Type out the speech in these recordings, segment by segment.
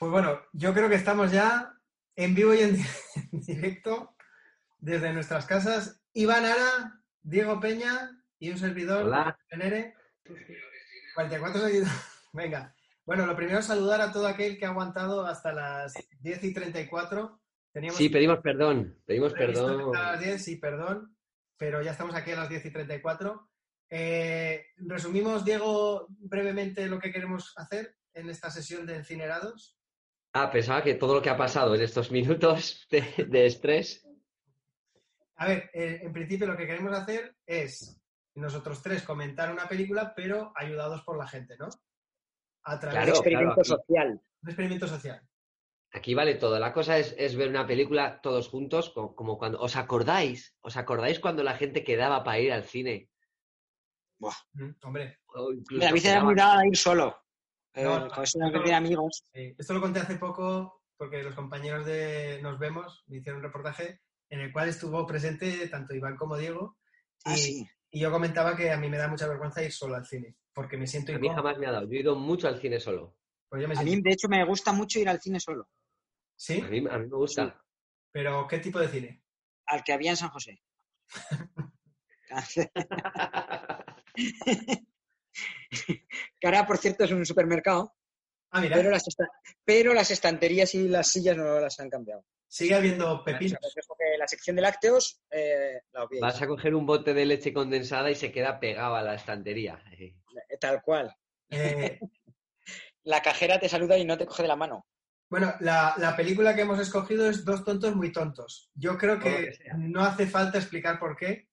Pues bueno, yo creo que estamos ya en vivo y en directo desde nuestras casas. Iván Ara, Diego Peña y un servidor, Hola. Nere. 44 seguidores. Venga. Bueno, lo primero es saludar a todo aquel que ha aguantado hasta las 10 y 34. Teníamos Sí, pedimos perdón, pedimos perdón. a las 10, sí, perdón, pero ya estamos aquí a las 10 y 34. Eh, resumimos, Diego, brevemente lo que queremos hacer en esta sesión de Encinerados. Ah, pensaba que todo lo que ha pasado en estos minutos de, de estrés. A ver, eh, en principio lo que queremos hacer es nosotros tres comentar una película, pero ayudados por la gente, ¿no? A través Claro, de experimento aquí- social. un experimento social. Aquí vale todo. La cosa es, es ver una película todos juntos, co- como, cuando. ¿Os acordáis? ¿Os acordáis cuando la gente quedaba para ir al cine? Mm, hombre, O incluso Mira, David era quedaban- muy dado a ir solo. Eh, No, eso no, amigos. sí. esto lo conté hace poco porque los compañeros de Nos Vemos me hicieron un reportaje en el cual estuvo presente tanto Iván como Diego. Ah, y- sí. Y yo comentaba que a mí me da mucha vergüenza ir solo al cine, porque me siento A mí jamás me ha dado. Yo he ido mucho al cine solo. Pues yo me A siento- mí, de hecho, me gusta mucho ir al cine solo. ¿Sí? A mí, a mí me gusta. Pero ¿qué tipo de cine? Al que había en San José. que ahora, por cierto, es un supermercado, Ah, mira, pero las, esta- pero las estanterías y las sillas no las han cambiado. sigue habiendo pepinos. La sección de lácteos eh, la. Vas a coger un bote de leche condensada y se queda pegado a la estantería. Eh, Tal cual. Eh, La cajera te saluda y no te coge de la mano. bueno, la, la película que hemos escogido es Dos tontos muy tontos. Yo creo que no hace falta explicar por qué,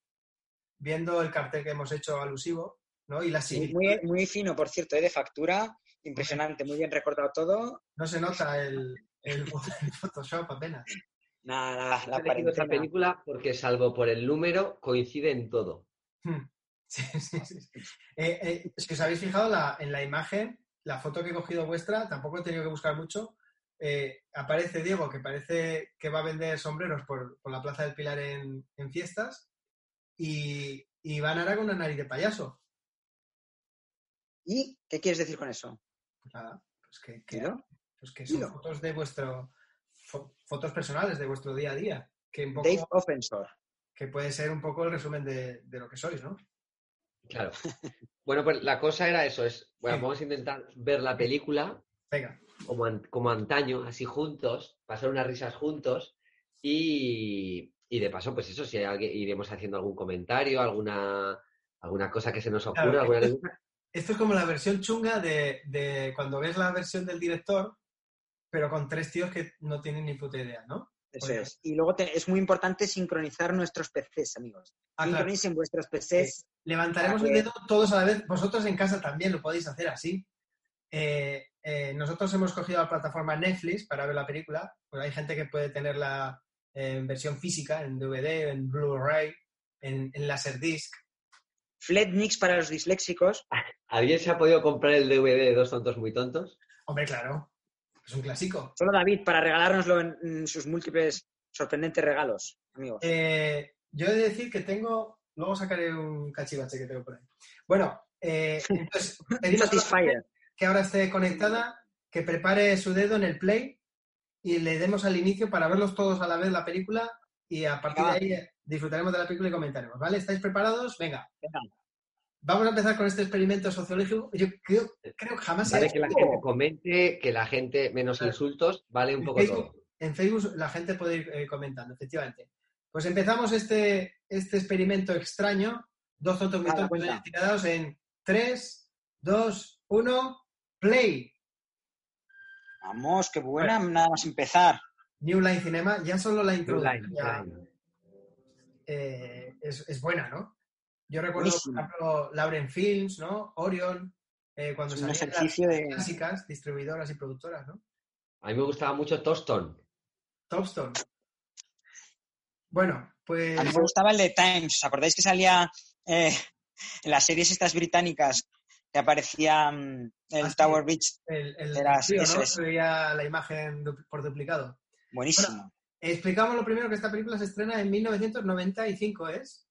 viendo el cartel que hemos hecho alusivo, ¿no? Y la Sí, muy, muy fino, por cierto, eh, de factura. Impresionante, muy bien recortado todo. No se nota el, el, el Photoshop apenas. Nada, la, la esta cuarentena. película porque, salvo por el número, coincide en todo. Hmm. Sí, sí, sí. Eh, eh, si os habéis fijado la- en la imagen, la foto que he cogido vuestra, tampoco he tenido que buscar mucho. eh, aparece Diego, que parece que va a vender sombreros por, por la Plaza del Pilar en, en fiestas, y, y Iván Ara con una nariz de payaso. ¿Y qué quieres decir con eso? Pues nada, pues que, que- pues que son Dilo. fotos de vuestro fo- fotos personales de vuestro día a día, que, un poco- Dave Offensor. que puede ser un poco el resumen de, de lo que sois, ¿no? Claro. Bueno, pues la cosa era eso. Es, bueno, Sí. vamos a intentar ver la película Venga, como, an- como antaño, así juntos, pasar unas risas juntos y, y de paso, pues eso, si hay alguien, iremos haciendo algún comentario, alguna, alguna cosa que se nos ocurra, Claro, alguna esto- es como la versión chunga de, de cuando ves la versión del director, pero con tres tíos que no tienen ni puta idea, ¿no? Eso Oye. es. Y luego te- es muy importante sincronizar nuestros PCs, amigos. Ah, claro. Sincronicen vuestros PCs. Levantaremos Para el dedo todos a la vez. Vosotros en casa también lo podéis hacer así. Eh, eh, nosotros hemos cogido la plataforma Netflix para ver la película. Pues hay gente que puede tenerla en versión física, en DVD, en Blu-ray, en, en Laserdisc. Fletmix para los disléxicos. ¿Alguien se ha podido comprar el DVD de Dos Tontos Muy Tontos? Hombre, claro, es un clásico. Solo David para regalárnoslo en, en sus múltiples sorprendentes regalos, amigos. Eh, yo he de decir que tengo, luego sacaré un cachivache que tengo por ahí. Bueno, eh, entonces pedimos que ahora esté conectada, que prepare su dedo en el play y le demos al inicio para verlos todos a la vez la película y a partir de ahí disfrutaremos de la película y comentaremos, ¿vale? ¿Estáis preparados? Venga. Venga. Vamos a empezar con este experimento sociológico. Yo creo, creo que jamás se ha Vale, que la gente comente, que la gente, menos Claro. insultos, vale un En poco Facebook, todo. en Facebook la gente puede ir eh, comentando, efectivamente. Pues empezamos este, este experimento extraño. Dos tontos muy tirados en 3, 2, 1, play. Vamos, qué buena, nada más empezar. New Line Cinema, ya solo la Line, introducción ya, line. Eh, es, es buena, ¿no? Yo recuerdo, Buenísimo. por ejemplo, Lauren Films, ¿no? Orion, eh, cuando Es salían las ejercicio de... clásicas, distribuidoras y productoras, ¿no? A mí me gustaba mucho Toston. Topstone. Bueno, A pues... mí me gustaba el de Times. ¿Os acordáis que salía eh, en las series estas británicas que aparecía mm, el Ah, sí. Tower Bridge? El, el Era- tío, eso ¿no? es. Se veía la imagen du- por duplicado. Buenísimo. Explicamos lo primero que esta película se estrena en 1995, ¿es?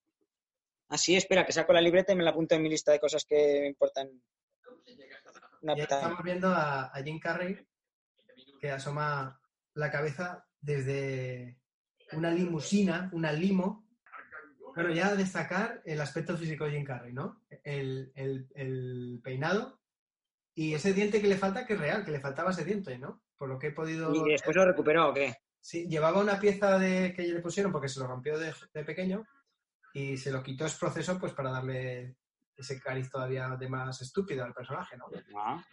Así, espera, que saco la libreta y me la apunto en mi lista de cosas que me importan. Una Ya estamos viendo a, a Jim Carrey que asoma la cabeza desde una limusina, una limo. Bueno, ya destacar el aspecto físico de Jim Carrey, ¿no? El, el- el peinado y ese diente que le falta, que es real, que le faltaba ese diente, ¿no? Por lo que he podido... ¿Y después lo recuperó o qué? Sí, llevaba una pieza de, que le pusieron porque se lo rompió de, de pequeño y se lo quitó ese proceso pues para darle ese cariz todavía de más estúpido al personaje, ¿no? Ah,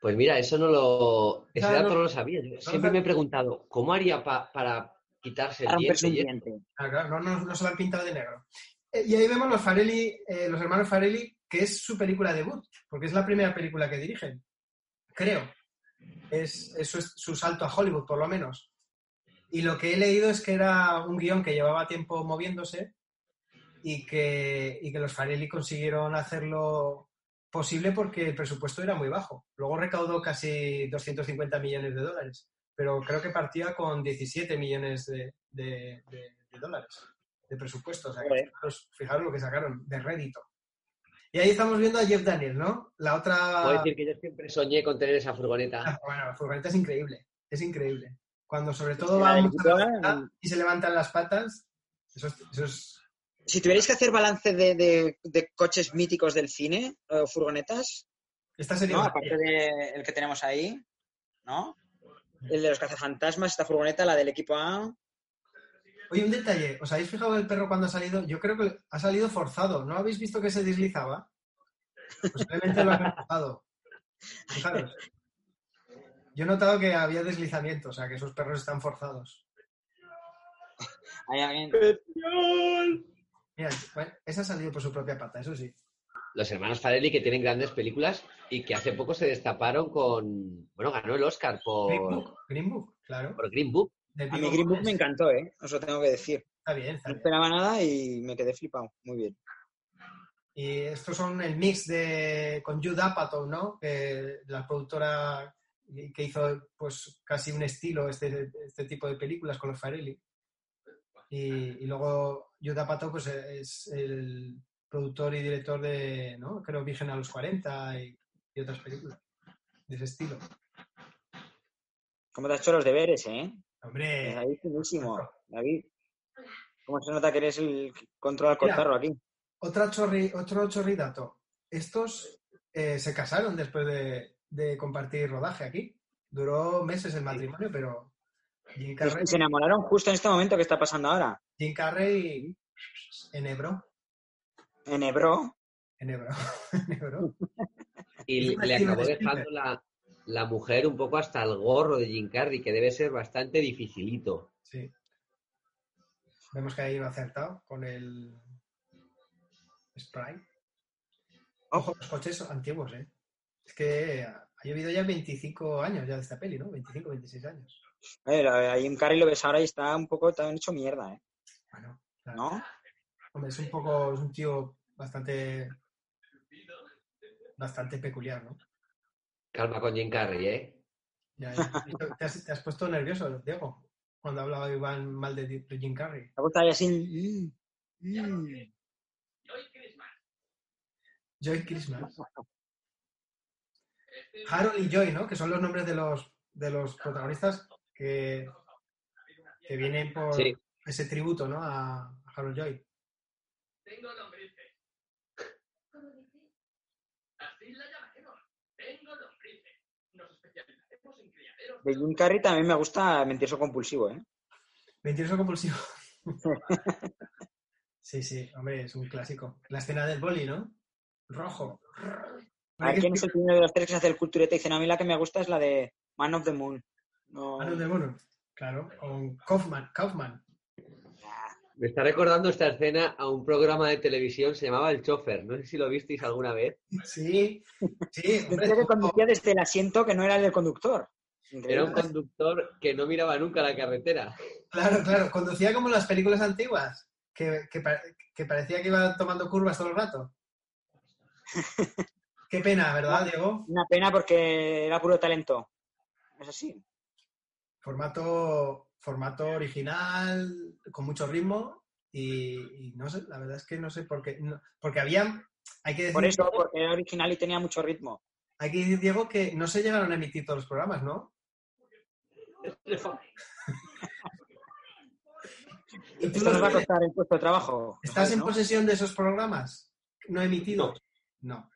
Pues mira, eso no lo. Ese Claro, dato no- no lo sabía. Yo siempre me he preguntado, ¿cómo haría pa- para quitarse el diente? y- diente. Ah, claro, no, no, no se lo han pintado de negro. Eh, y ahí vemos los Farelli, eh, los hermanos Farelli, que es su película debut, porque es la primera película que dirigen, creo. Es, eso es su salto a Hollywood, por lo menos. Y lo que he leído es que era un guion que llevaba tiempo moviéndose y que, y que los Farelli consiguieron hacerlo posible porque el presupuesto era muy bajo. Luego recaudó casi 250 millones de dólares, pero creo que partía con 17 millones de, de- de- de dólares de presupuesto. O sea, que Joder. fijaros, fijaros lo que sacaron de rédito. Y ahí estamos viendo a Jeff Daniels, ¿no? La otra... Puedo decir que yo siempre soñé con tener esa furgoneta. Bueno, la furgoneta es increíble, es increíble. Cuando sobre todo va mm. y se levantan las patas, eso es, eso es- Si tuvierais que hacer balance de, de- de coches míticos del cine o furgonetas, Esta sería ¿no? Aparte del que tenemos ahí, ¿no? El de los cazafantasmas, esta furgoneta, la del equipo A. Oye, un detalle, ¿os habéis fijado el perro cuando ha salido? Yo creo que ha salido forzado, ¿no habéis visto que se deslizaba? Posiblemente lo han forzado. Fijaros. Yo he notado que había deslizamiento, o sea, que esos perros están forzados. Hay alguien- Mira, bueno, esa ha salido por su propia pata, eso sí. Los hermanos Farelli que tienen grandes películas y que hace poco se destaparon con. Bueno, ganó el Oscar Green por, Book, Green Book, claro. por Green Book. A mí Green Book me encantó, ¿eh? Os lo tengo que decir. Está bien, está No bien. esperaba nada y me quedé flipado. Muy bien. Y estos son el mix de con Jude Apatow, ¿no? Que la productora que hizo pues casi un estilo este, este tipo de películas con los Farelli. Y, y luego Jude Apatow pues es el productor y director de, ¿no? Creo Virgen a los 40 y, y otras películas de ese estilo. ¿Cómo te has hecho los deberes, eh? Hombre, Ahí finísimo. David, ¿cómo se nota que eres el control al cortarlo aquí? otra chorri, otro chorridato. Estos eh, se casaron después de, de compartir rodaje aquí. Duró meses el matrimonio, pero Jim Carrey, se enamoraron justo en este momento que está pasando ahora. Jim Carrey en Ebro. En Ebro. En Ebro. en Ebro. Y le acabó de dejando la, la mujer un poco hasta el gorro de Jim Carrey, que debe ser bastante dificilito. Sí. Vemos que ahí lo ha acertado con el Sprite. Ojo, los coches antiguos, ¿eh? Es que ha llovido ya 25 años ya de esta peli, ¿no? 25, 26 años. Eh, a Jim Carrey lo ves ahora y está un poco también hecho mierda, ¿eh? Bueno, claro. ¿No? Hombre, es un poco, es un tío bastante, bastante peculiar, ¿no? Calma con Jim Carrey, ¿eh? Ya. ¿Te, has, te has puesto nervioso, Diego, cuando hablaba Iván mal de, de Jim Carrey. Me gusta así. mm, mm. Joy Christmas. Harold y Joy, ¿no? Que son los nombres de los, de los protagonistas que, que vienen por Sí. ese tributo, ¿no? A, a Harold Joy. Tengo lombrices. Así la llamaremos. Tengo lombrices. Nos especializaremos en criaderos. De Jim Carrey también me gusta Mentiroso Compulsivo, ¿eh? Mentiroso compulsivo. sí, sí, hombre, es un clásico. La escena del boli, ¿no? Rojo. A ver quién es el primero de los tres que se hace el cultureta y dice, "No, a mí la que me gusta es la de Man of the Moon. No, Mano de mono. Claro, con Kaufman. Kaufman. Me está recordando esta escena a un programa de televisión, se llamaba El Chofer. No sé si lo visteis alguna vez. Sí, sí, hombre. Pensé que conducía desde el asiento que no era el del conductor. Era un conductor que no miraba nunca la carretera. Claro, claro. Conducía como en las películas antiguas, que, que que parecía que iba tomando curvas todo el rato. Qué pena, ¿verdad, Diego? Una pena porque era puro talento. Es así. Formato, formato original, con mucho ritmo y, y no sé, la verdad es que no sé por qué. no- porque había, hay que decir, Por eso, porque era original y tenía mucho ritmo. hay que decir, Diego, que no se llegaron a emitir todos los programas, ¿no? ¿Y tú ¿Esto los nos va a costar el puesto de trabajo? ¿Estás en posesión de esos programas no emitidos? No.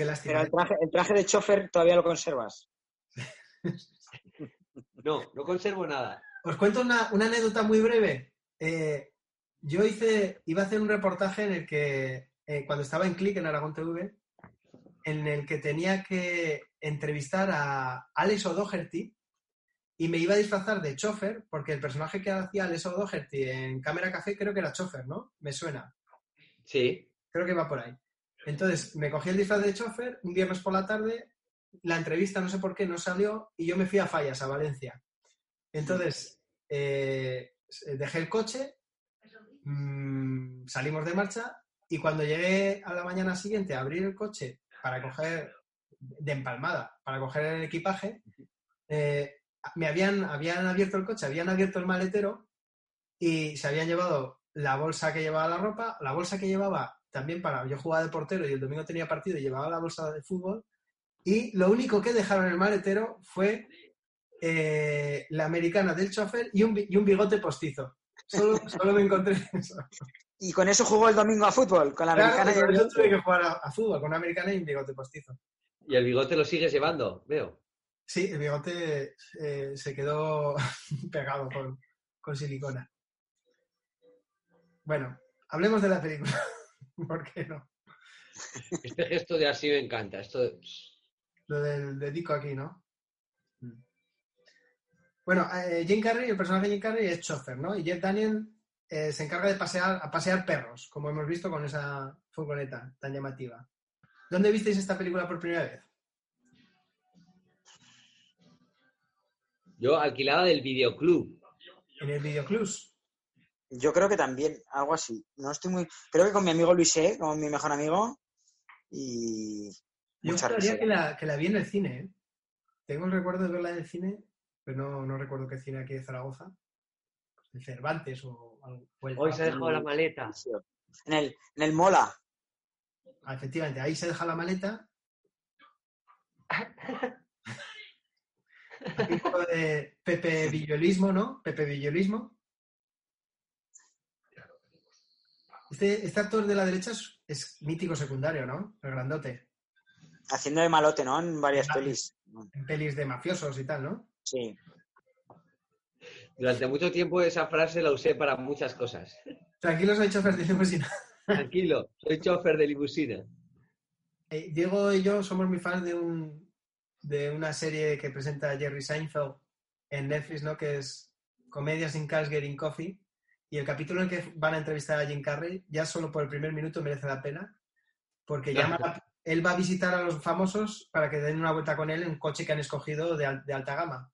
Qué lástima. Pero el traje, el traje de chofer todavía lo conservas. No, no conservo nada. Os cuento una, una anécdota muy breve. Eh, yo hice, iba a hacer un reportaje en el que, eh, cuando estaba en Click en Aragón TV, en el que tenía que entrevistar a Alex O'Doherty y me iba a disfrazar de chofer, porque el personaje que hacía Alex O'Doherty en Cámara Café creo que era chofer, ¿no? Me suena. Sí. Creo que va por ahí. Entonces, me cogí el disfraz de chofer un viernes por la tarde, la entrevista no sé por qué no salió y yo me fui a Fallas, a Valencia. Entonces, eh, dejé el coche, mm, salimos de marcha y cuando llegué a la mañana siguiente a abrir el coche para coger, de empalmada, para coger el equipaje, eh, me habían, habían abierto el coche, habían abierto el maletero y se habían llevado la bolsa que llevaba la ropa, la bolsa que llevaba también para, yo jugaba de portero y el domingo tenía partido y llevaba la bolsa de fútbol y lo único que dejaron en el maletero fue eh, la americana del chofer y un, y un bigote postizo. Solo, solo me encontré eso. Y con eso jugó el domingo a fútbol, con la Claro, americana y el yo tuve que jugar a, a fútbol con una americana y un bigote postizo. ¿Y el bigote lo sigues llevando? Veo. Sí, el bigote eh, se quedó pegado con, con silicona. Bueno, hablemos de la película. ¿Por qué no? Este gesto de así me encanta. Esto de- Lo del dedico aquí, ¿no? Mm. Bueno, eh, Jim Carrey, el personaje de Jim Carrey es chofer, ¿no? Y Jeff Daniel eh, se encarga de pasear, a pasear perros, como hemos visto con esa furgoneta tan llamativa. ¿Dónde visteis esta película por primera vez? Yo alquilaba del videoclub. En el videoclub. Yo creo que también, algo así. No estoy muy. Creo que con mi amigo Luis E, con mi mejor amigo. Y. Yo risa. que la, que la vi en el cine. ¿eh? Tengo el recuerdo de verla en el cine, pero no, no recuerdo qué cine aquí de Zaragoza. El Cervantes o, algo- o el Hoy se ha dejado la maleta. En el, en el Mola. Ah, efectivamente, ahí se deja la maleta. Un poco de Pepe Villolismo, ¿no? Pepe Villolismo. Este, este actor de la derecha es, es mítico secundario, ¿no? El grandote. Haciendo de malote, ¿no? En varias Ah. pelis. En pelis de mafiosos y tal, ¿no? Sí. Durante mucho tiempo esa frase la usé para muchas cosas. Tranquilos, soy chofer de limusina. Tranquilo, soy chofer de limusina. Eh, Diego y yo somos muy fans de, un, de una serie que presenta Jerry Seinfeld en Netflix, ¿no? Que es Comedia sin Cash Getting Coffee. Y el capítulo en que van a entrevistar a Jim Carrey, ya solo por el primer minuto merece la pena, porque llama a- él va a visitar a los famosos para que den una vuelta con él en un coche que han escogido de, al- de alta gama.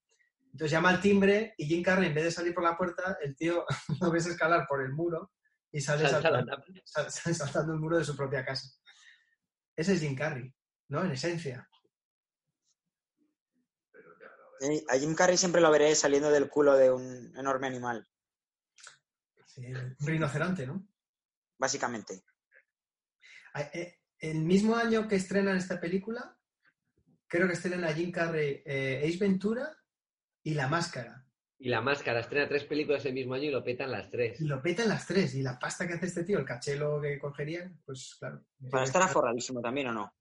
Entonces llama al timbre y Jim Carrey, en vez de salir por la puerta, el tío lo ves escalar por el muro y sale saltando, tapa. sal- sal- saltando el muro de su propia casa. Ese es Jim Carrey, ¿no? En esencia. A Jim Carrey siempre lo veré saliendo del culo de un enorme animal, un rinoceronte, ¿no? básicamente. Ah, eh, El mismo año que estrenan esta película, creo que estrenan a Jim Carrey eh, Ace Ventura y La Máscara. Y la máscara estrena tres películas el mismo año y lo petan las tres. Y lo petan las tres. Y la pasta que hace este tío, el cachelo que cogerían, pues claro. Para estar forradísimo también, ¿o no?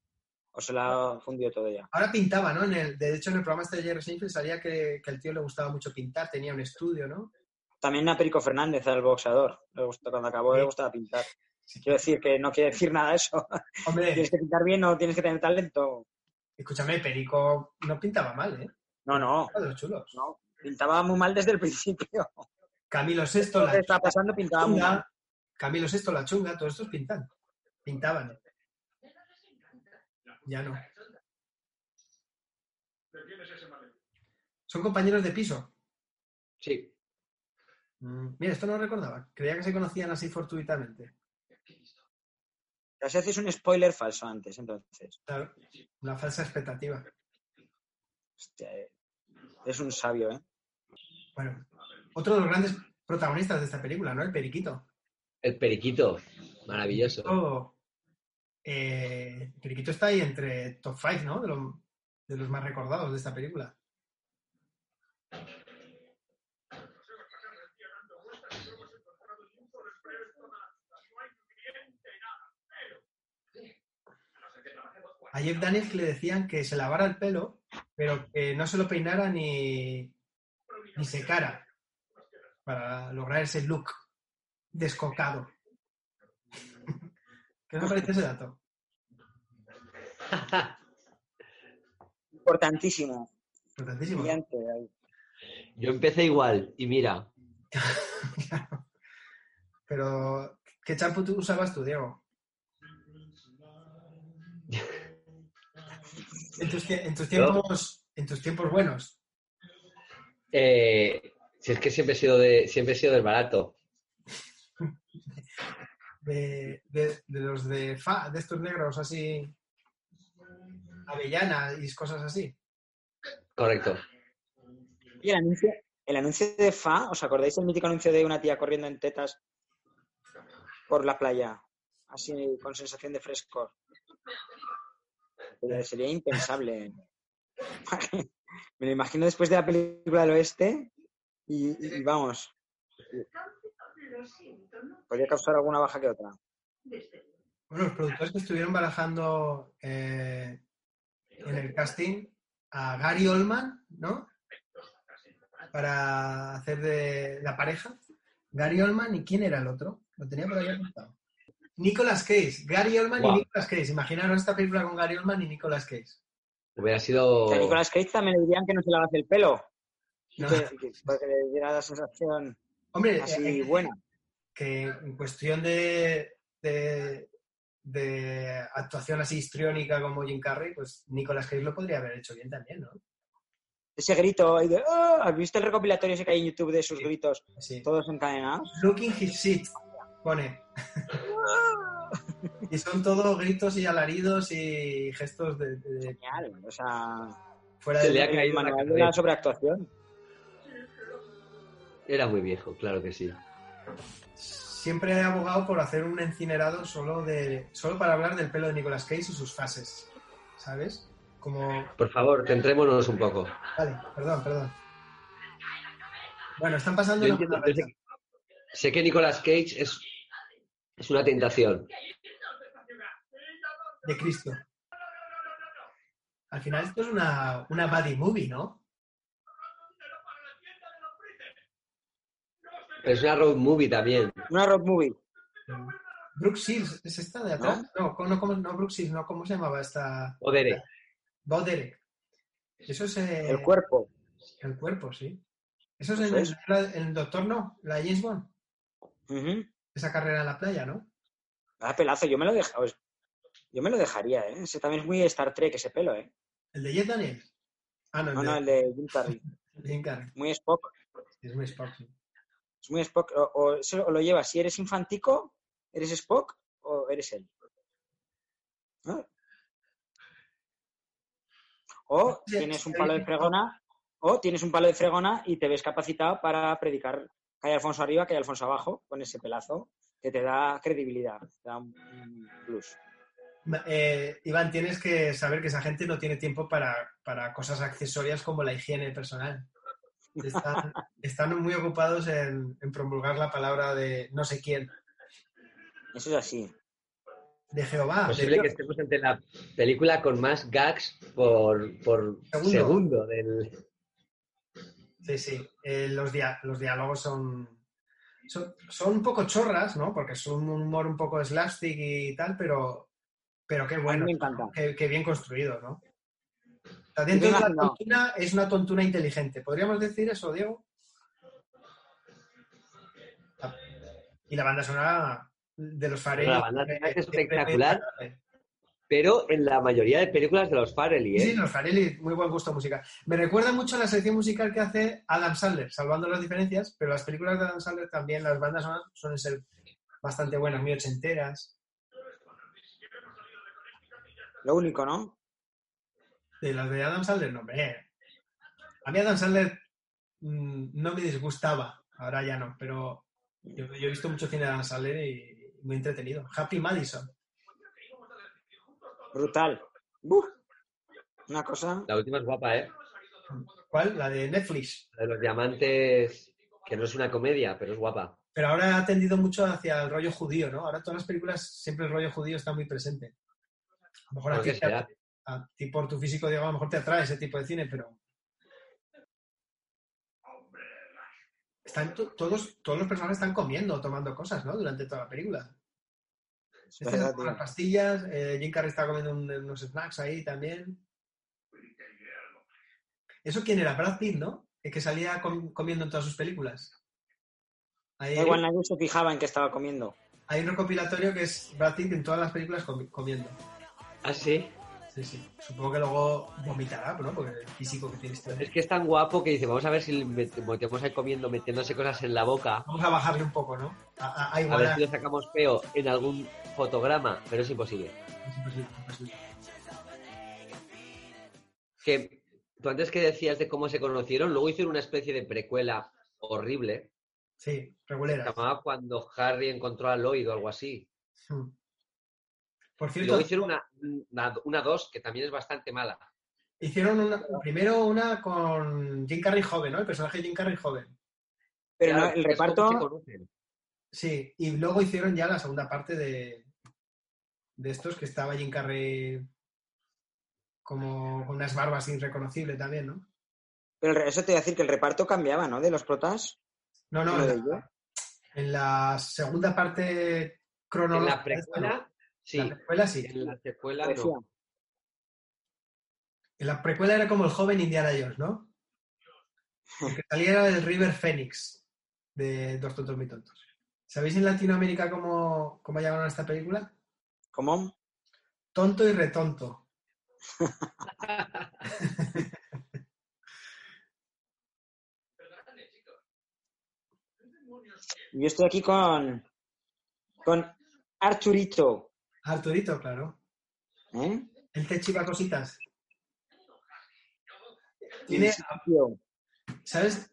¿O se la ha fundido todo ya? Ahora pintaba, ¿no? En el, de hecho, en el programa este de Jerry Seinfeld salía que, que al tío le gustaba mucho pintar, tenía un estudio, ¿no? También a Perico Fernández, al boxeador. Le gustó, cuando acabó le gustaba pintar. Quiero decir que no quiere decir nada eso. Hombre, tienes que pintar bien o tienes que tener talento. escúchame, Perico no pintaba mal, ¿eh? No, no, los chulos. no. Pintaba muy mal desde el principio. Camilo VI, la está pasando pintaba muy mal. chunga. Camilo VI, la chunga, todos estos pintan. Pintaban. Ya no. Son compañeros de piso. Sí. Mm, Mira, esto no lo recordaba. Creía que se conocían así fortuitamente. Casi haces un spoiler falso antes, entonces. Claro, una falsa expectativa. Hostia, eh. es un sabio, ¿eh? Bueno, otro de los grandes protagonistas de esta película, ¿no? El Periquito. El periquito. Maravilloso. Oh, eh, Periquito está ahí entre top 5, ¿no? De, lo- de los más recordados de esta película. A Jeff Daniels le decían que se lavara el pelo, pero que no se lo peinara ni, ni secara para lograr ese look descocado. ¿Qué os parece ese dato? Importantísimo. Importantísimo. Yo empecé igual y mira, Pero, ¿qué champú tú usabas tú, Diego? En tus, en tus tiempos, en tus tiempos buenos. eh, si es que siempre he sido de, siempre he sido del barato. de, de- de los de fa, de estos negros así, avellana y cosas así. Correcto. Y el anuncio, el anuncio de Fa, ¿os acordáis del mítico anuncio de una tía corriendo en tetas por la playa? Así con sensación de frescor. Pero sería impensable. Me lo imagino después de la película del oeste y, y- y vamos, podría causar alguna baja que otra. Bueno, los productores que estuvieron barajando eh, en el casting a Gary Oldman, ¿no? Para hacer de la pareja. Gary Oldman y quién era el otro? Lo tenía por ahí apuntado. Nicolas Cage. Gary Oldman y Nicolas Cage. Imaginaros esta película con Gary Oldman y Nicolas Cage. Hubiera sido. A Nicolas Cage también le dirían que no se le haga el pelo. No. que, que- para que le diera la sensación Hombre, así eh, buena. que en cuestión de, de, de actuación así histriónica como Jim Carrey, pues Nicolas Cage lo podría haber hecho bien también, ¿no? Ese grito ahí de "Ah", ¿Has visto el recopilatorio ese que hay en YouTube de sus gritos Sí. todos encadenados? Looking his shit, pone. y son todos gritos y alaridos y gestos de, de- de- Genial. O sea, fuera Se de le ha caído cabeza. la sobreactuación. Era muy viejo, claro que sí. Siempre he abogado por hacer un incinerado solo de solo para hablar del pelo de Nicolas Cage y sus fases, ¿sabes? Como Por favor, centrémonos un poco. Vale, perdón, perdón. Bueno, están pasando Yo una entiendo- sé que Nicolas Cage es, es una tentación. De Cristo. Al final esto es una, una buddy movie, ¿no? Es una road movie también. Una road movie. Brooke Shields, ¿es esta de atrás? No, no, ¿cómo- no Brooke Shields, no, ¿cómo se llamaba esta? O Derek. Bo Derek. Eso es eh, El cuerpo. el cuerpo, sí. Eso es en, es. el Doctor No, la James Bond. Esa carrera en la playa, ¿no? Ah, pelazo, yo me lo deja- pues, Yo me lo dejaría, ¿eh? Ese también es muy Star Trek, ese pelo, ¿eh? ¿El de Jet? Ah, no, el No, de, no, el de Jim Carrey. Jim. Muy Spock. Es muy Spock, sí. Es muy Spock. O, o lo llevas, si eres infantico, ¿eres Spock o eres él? ¿No? O tienes un palo de fregona, o tienes un palo de fregona y te ves capacitado para predicar que hay Alfonso arriba, que hay Alfonso abajo, con ese pelazo, que te da credibilidad, te da un plus. Eh, Iván, tienes que saber que esa gente no tiene tiempo para, para cosas accesorias como la higiene personal. Están, están muy ocupados en, en promulgar la palabra de no sé quién, Eso es así. de Jehová. Posible de que estemos ante la película con más gags por, por Segundo. segundo. del... Sí, sí. Eh, los, dia- los diálogos son, son, son un poco chorras, ¿no? Porque son un humor un poco slapstick y tal, pero, pero qué A mí bueno, me encanta. qué, qué bien construido, ¿no? O sea, dentro de la tontuna es una tontuna inteligente. ¿Podríamos decir eso, Diego? Ah, Y la banda sonora de los Farelli. La banda sonora es eh, espectacular. Pero en la mayoría de películas de los Farrelly, Sí, ¿eh? los Farelli, muy buen gusto musical. Me recuerda mucho a la sección musical que hace Adam Sandler, salvando las diferencias, pero las películas de Adam Sandler también, las bandas sonoras suelen ser bastante buenas, muy ochenteras. Lo único, ¿no? De las de Adam Sandler, no, hombre. A mí Adam Sandler mm, no me disgustaba, ahora ya no, pero yo, yo he visto mucho cine de Adam Sandler y muy entretenido. Happy Madison. Brutal. Buf. Una cosa. La última es guapa, ¿eh? ¿Cuál? La de Netflix. La de los diamantes, que no es una comedia, pero es guapa. Pero ahora ha tendido mucho hacia el rollo judío, ¿no? Ahora todas las películas siempre el rollo judío está muy presente. A lo mejor a ¿Por ti, a ti por tu físico, Diego, a lo mejor te atrae ese tipo de cine, pero están to- todos, todos los personajes están comiendo, tomando cosas, ¿no? Durante toda la película. Es Este verdad, con las pastillas, eh, Jim Carrey está comiendo un- unos snacks ahí también. ¿Eso quién era? Brad Pitt, ¿no? El que salía com- comiendo en todas sus películas. Ahí igual, nadie se fijaba en que estaba comiendo. hay un recopilatorio que es Brad Pitt en todas las películas comi- comiendo. Ah, sí. Sí, sí. Supongo que luego vomitará, ¿no? Porque el físico que tiene hombre. Es que es tan guapo que dice, vamos a ver si metemos ahí comiendo, metiéndose cosas en la boca. Vamos a bajarle un poco, ¿no? A, a- a A ver si lo sacamos feo en algún fotograma, pero es imposible. Es imposible, imposible. Que tú antes que decías de cómo se conocieron, luego hicieron una especie de precuela horrible. Sí, Se regulera. llamaba Cuando Harry encontró a Lloyd o algo así. Hmm. Por Y cierto, luego hicieron una, una, una dos que también es bastante mala. hicieron una, primero una con Jim Carrey joven, ¿no? El personaje de Jim Carrey joven. Pero Claro, no, el reparto. Sí, y luego hicieron ya la segunda parte de, de estos que estaba Jim Carrey como con unas barbas irreconocibles también, ¿no? pero eso te iba a decir que el reparto cambiaba, ¿no? De los protas. No, no, en la, en segunda parte En cronológica. la precuela, sí. La precuela sí. En la secuela Decía. no. En la precuela era como el joven Indiana Jones, ¿no? El que salía era el River Phoenix de Dos Tontos Muy Tontos. ¿Sabéis en Latinoamérica cómo, cómo llamaron a esta película? ¿Cómo? Tonto y retonto. Yo estoy aquí con, con Arturito. Arturito, claro. ¿eh? Él te chiva cositas. Tiene. ¿sabes?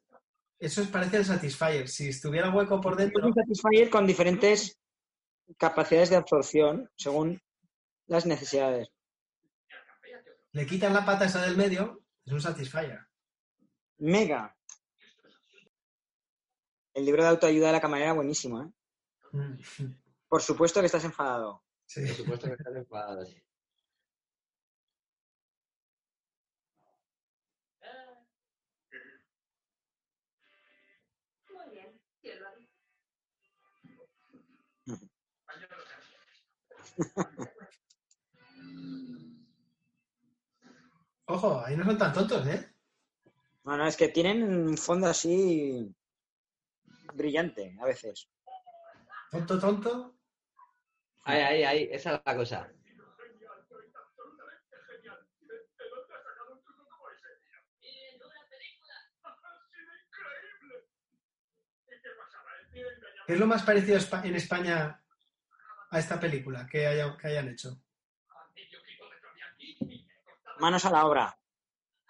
Eso es parece el Satisfyer. Si estuviera hueco por Es dentro, un Satisfyer con diferentes capacidades de absorción según las necesidades. le quitan la pata esa del medio, es un Satisfyer. Mega. El libro de autoayuda de la camarera, buenísimo, ¿eh? Mm, Por supuesto que estás enfadado. Sí. Por supuesto que están enfadados. Muy bien. Ojo, ahí no son tan tontos, ¿eh? No, no, es que tienen un fondo así brillante a veces. Tonto, tonto. Ahí, ahí, ahí, esa es la cosa. ¿Qué es lo más parecido en España a esta película que, haya- que hayan hecho? Manos a la obra.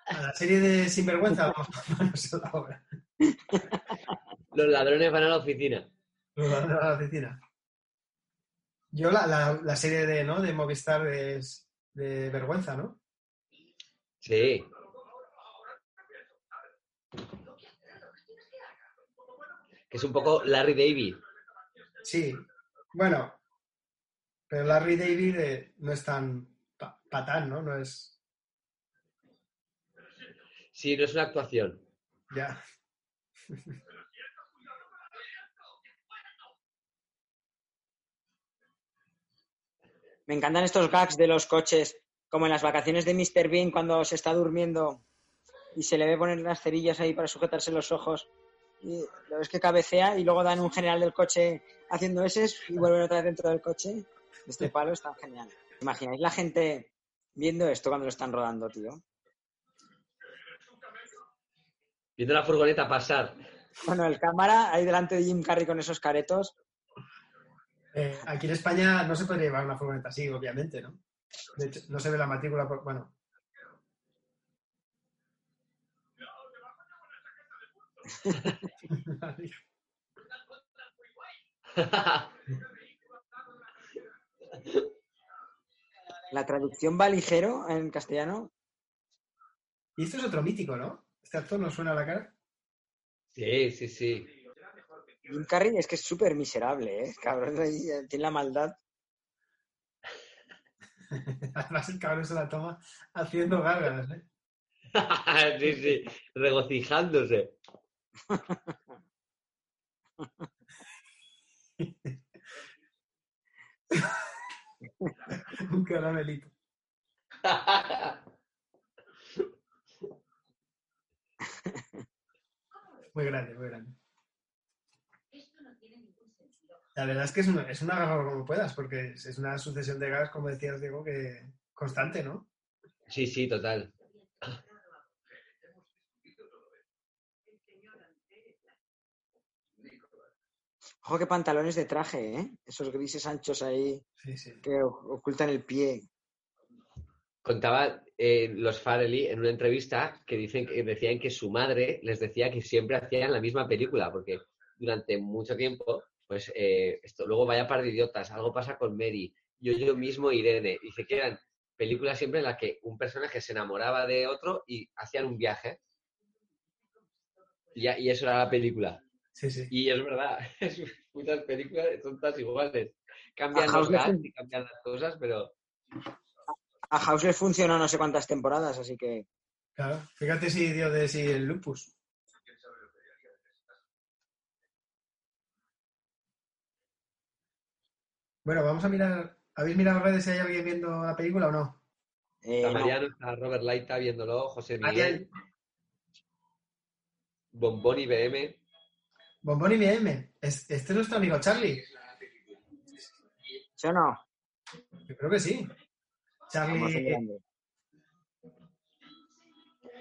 A la serie de Sinvergüenza, vamos, manos a la obra. Los ladrones van a la oficina. Los ladrones a la oficina. Yo la, la- la serie de, ¿no? de Movistar es de vergüenza, ¿no? Sí. Que es un poco Larry David. Sí. Bueno, pero Larry David eh, no es tan pa- patán, ¿no? No es... Sí, no es una actuación. Ya. Me encantan estos gags de los coches, como en las vacaciones de Mr. Bean cuando se está durmiendo y se le ve poner las cerillas ahí para sujetarse los ojos. Y lo ves que cabecea y luego dan un general del coche haciendo ese y vuelven otra vez dentro del coche. Este palo está genial. ¿Imagináis la gente viendo esto cuando lo están rodando, tío? Viendo la furgoneta pasar. Bueno, el cámara ahí delante de Jim Carrey con esos caretos. Eh, aquí en España no se podría llevar una furgoneta así, obviamente, ¿no? De hecho, no se ve la matrícula, por... bueno. La traducción va ligero en castellano. Y esto es otro mítico, ¿no? Este actor nos suena a la cara. Sí, sí, sí. Jim Carrey es que es súper miserable, ¿eh? Cabrón, eh, tiene la maldad. Además, el cabrón se la toma haciendo gárgaras, ¿eh? sí, sí, regocijándose. Un caramelito. Muy grande, muy grande. Esto no tiene ningún sentido. La verdad es que es una, es una como puedas, porque es una sucesión de gags, como decías, Diego, que constante, ¿no? Sí, sí, total. Ojo, qué pantalones de traje, ¿eh? Esos grises anchos ahí Sí, sí. que ocultan el pie. Contaba eh, los Farrelly en una entrevista que dicen que decían que su madre les decía que siempre hacían la misma película, porque durante mucho tiempo, pues eh, esto, luego vaya par de idiotas, algo pasa con Mary, yo yo mismo Irene, dice que eran películas siempre en las que un personaje se enamoraba de otro y hacían un viaje. Y, y eso era la película. Sí, sí. Y es verdad, es- muchas películas son todas iguales. Cambian A los fun- y cambian las cosas, pero A House le funcionó no sé cuántas temporadas, así que Claro. Fíjate si dio de sí el lupus. Bueno, vamos a mirar. ¿Habéis mirado redes si hay alguien viendo la película o no? eh, está no. Mariano, está Robert Laita viéndolo, José. Miguel, Bombón y BM. Bombón y M. Es- Este es nuestro amigo Charlie. ¿Sí o no? Yo creo que sí. Charlie.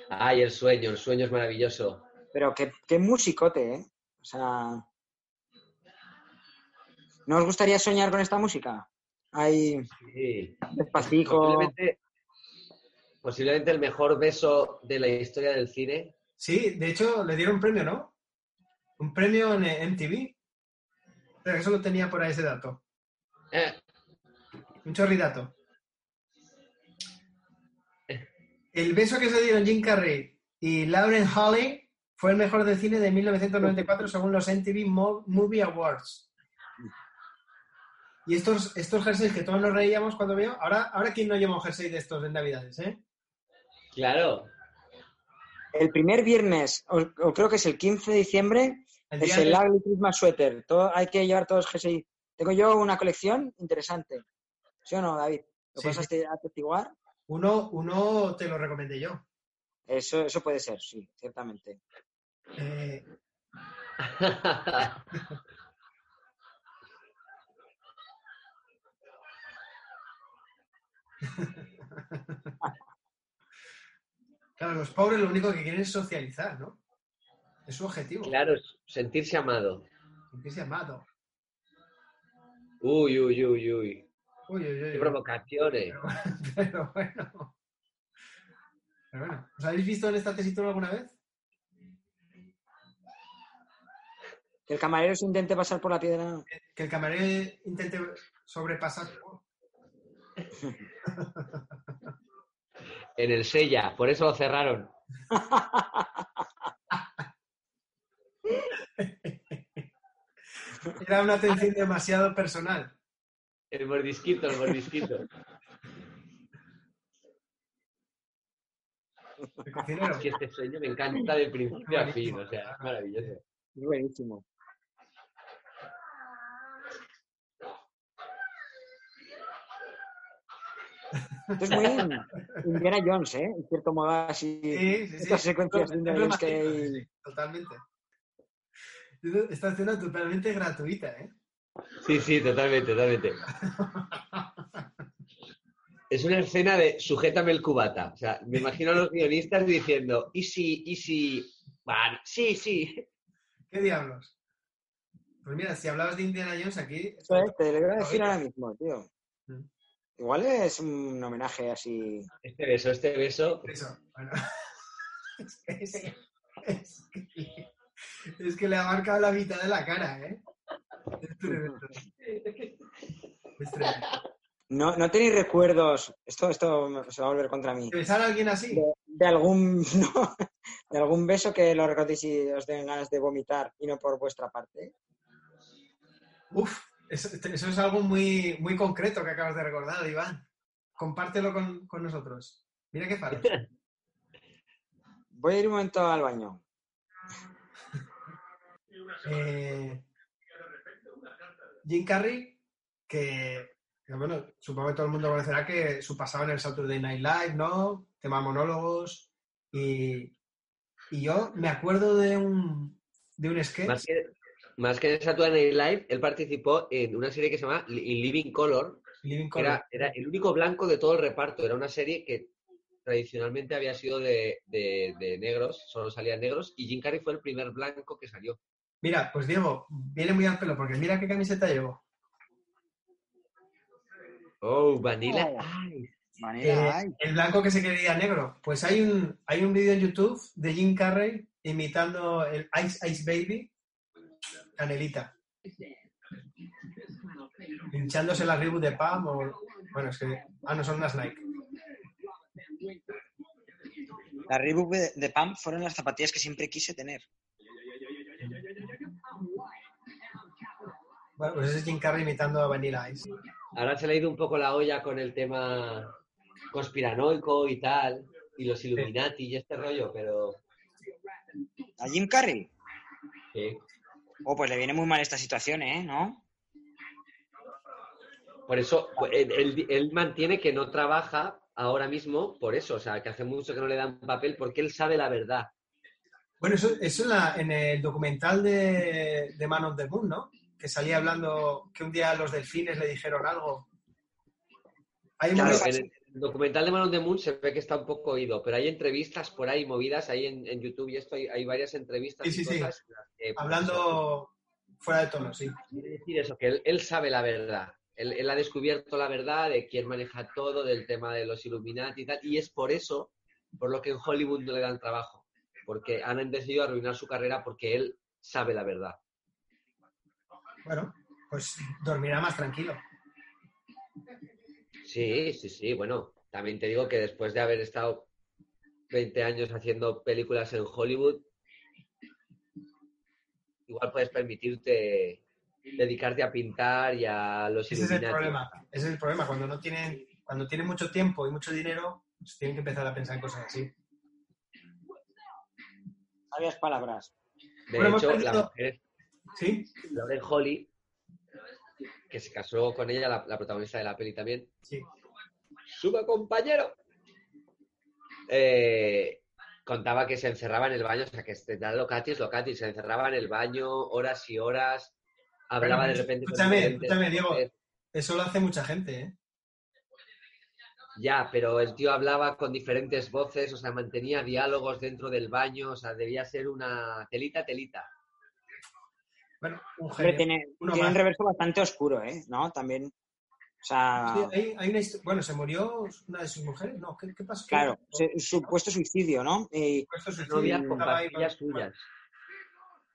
Ay, el sueño, el sueño es maravilloso. Pero qué, qué musicote, ¿eh? O sea... ¿No os gustaría soñar con esta música? Hay Sí. despacito. Posiblemente, posiblemente el mejor beso de la historia del cine. Sí, de hecho le dieron un premio, ¿no? Un premio en eh, MTV. Pero eso lo tenía por ahí ese dato. Eh, Un chorridato. El beso que se dieron Jim Carrey y Lauren Holly fue el mejor del cine de 1994 según los MTV Mo- Movie Awards. Y estos, estos jerseys que todos nos reíamos cuando veo, ahora, ahora quién no lleva un jersey de estos en Navidades, ¿eh? claro. El primer viernes, o, o creo que es el 15 de diciembre, El es el Ugly Christmas Sweater. Todo, hay que llevar todos jersey. Tengo yo una colección interesante. ¿Sí o no, David? ¿Lo Sí, puedes sí. atestiguar? uno, uno te lo recomendé yo. Eso, eso puede ser, sí, ciertamente. Eh, claro, los pobres lo único que quieren es socializar, ¿no? Es su objetivo. claro, sentirse amado. Sentirse amado. Uy, uy, uy, uy. Uy, uy, uy. Qué provocaciones. Pero bueno. Pero bueno. ¿Os habéis visto en esta tesitura alguna vez? Que el camarero se intente pasar por la piedra. Que el camarero intente sobrepasar. En el Sella, por eso lo cerraron. Era una atención demasiado personal. El mordisquito, el mordisquito. El cocinero. Es que este sueño me encanta de principio a fin, o sea, es maravilloso. Es buenísimo. Esto es muy Indiana Jones, ¿eh? En cierto modo, así. Sí, sí, sí. Estas secuencias de Indiana Jones que hay. sí, Totalmente. Esta escena totalmente gratuita, ¿eh? Sí, sí, totalmente, totalmente. Es una escena de sujétame el cubata. O sea, me imagino a los guionistas diciendo, y si, y si, van, sí, sí. ¿Qué diablos? Pues mira, si hablabas de Indiana Jones aquí, es, te lo voy a decir ahora mismo, tío. Mm. Igual es un homenaje así. Este beso, este beso. eso, bueno. es, que, es que- es que- es que le ha marcado la mitad de la cara, ¿eh? Es tremendo. Es tremendo. No, no tenéis recuerdos. Esto, esto se va a volver contra mí. ¿Besar a alguien así? De, de algún no, de algún beso que lo recordéis y os den ganas de vomitar y no por vuestra parte. Uf, eso, eso es algo muy, muy concreto que acabas de recordar, Iván. Compártelo con, con nosotros. Mira qué faro. Voy a ir un momento al baño. Eh, Jim Carrey, que, que, bueno, supongo que todo el mundo conocerá que su pasado en el Saturday Night Live, ¿no? Tema monólogos. Y, y yo me acuerdo de un, de un sketch. Más que en Saturday Night Live, él participó en una serie que se llama In Living Color, Living Color. era, era el único blanco de todo el reparto. Era una serie que tradicionalmente había sido de, de- de negros, solo salían negros, y Jim Carrey fue el primer blanco que salió. Mira, pues Diego, viene muy al pelo porque mira qué camiseta llevo. Oh, Vanilla Oh. Ice. Manera, Eh, el blanco que se quería negro. Pues hay un, hay un vídeo en YouTube de Jim Carrey imitando el Ice Ice Baby, Canelita. Pinchándose la Reebok de Pam o... Bueno, es que... Ah, no, son unas Nike. Las Reebok de, de Pam fueron las zapatillas que siempre quise tener. Bueno, pues ese es Jim Carrey imitando a Vanilla Ice. Ahora se le ha ido un poco la olla con el tema conspiranoico y tal, y los Illuminati y este rollo, pero... ¿A Jim Carrey? sí. Oh, pues le viene muy mal esta situación, ¿eh? ¿No? Por eso, pues, él, él- él mantiene que no trabaja ahora mismo por eso, o sea, que hace mucho que no le dan papel porque él sabe la verdad. Bueno, eso, eso en, la- en el documental de, de Man on the Moon, ¿no? Que salía hablando que un día los delfines le dijeron algo. Hay un Claro, momento- En el documental de Man on the Moon se ve que está un poco oído, pero hay entrevistas por ahí movidas, ahí en, en YouTube y esto hay, hay varias entrevistas Sí, y sí, sí. cosas las que, pues, eso, hablando fuera de tono, sí. quiere decir eso, que él, él sabe la verdad. Él, él ha descubierto la verdad de quién maneja todo, del tema de los Illuminati y tal, y es por eso por lo que en Hollywood no le dan trabajo, porque han decidido arruinar su carrera porque él sabe la verdad. Bueno, pues dormirá más tranquilo. Sí, sí, sí. Bueno, también te digo que después de haber estado 20 años haciendo películas en Hollywood, igual puedes permitirte dedicarte a pintar y a los Ese es el problema. Ese es el problema. Cuando no tienen, cuando tienen mucho tiempo y mucho dinero, pues tienen que empezar a pensar en cosas así. Sabias palabras. De Bueno, hecho, perdido- la mujer, ¿Sí? Lauren Holly, que se casó con ella, la, la protagonista de la peli también, Sí. su compañero, eh, contaba que se encerraba en el baño, o sea, que este, locatis, locatis, se encerraba en el baño horas y horas, hablaba Bueno, de repente escúchame, escúchame, Diego. Eso lo hace mucha gente, ¿eh? Ya, pero el tío hablaba con diferentes voces, o sea, mantenía diálogos dentro del baño, o sea, debía ser una telita, telita. Bueno, un Hombre, genio. tiene, Uno tiene un reverso bastante oscuro, ¿eh? ¿No? También. O sea, Sí, hay, hay una Bueno, ¿se murió una de sus mujeres? No, ¿qué, qué pasó? claro, se- supuesto suicidio, ¿no? Y- Supuesto suicidio, con pastillas suyas.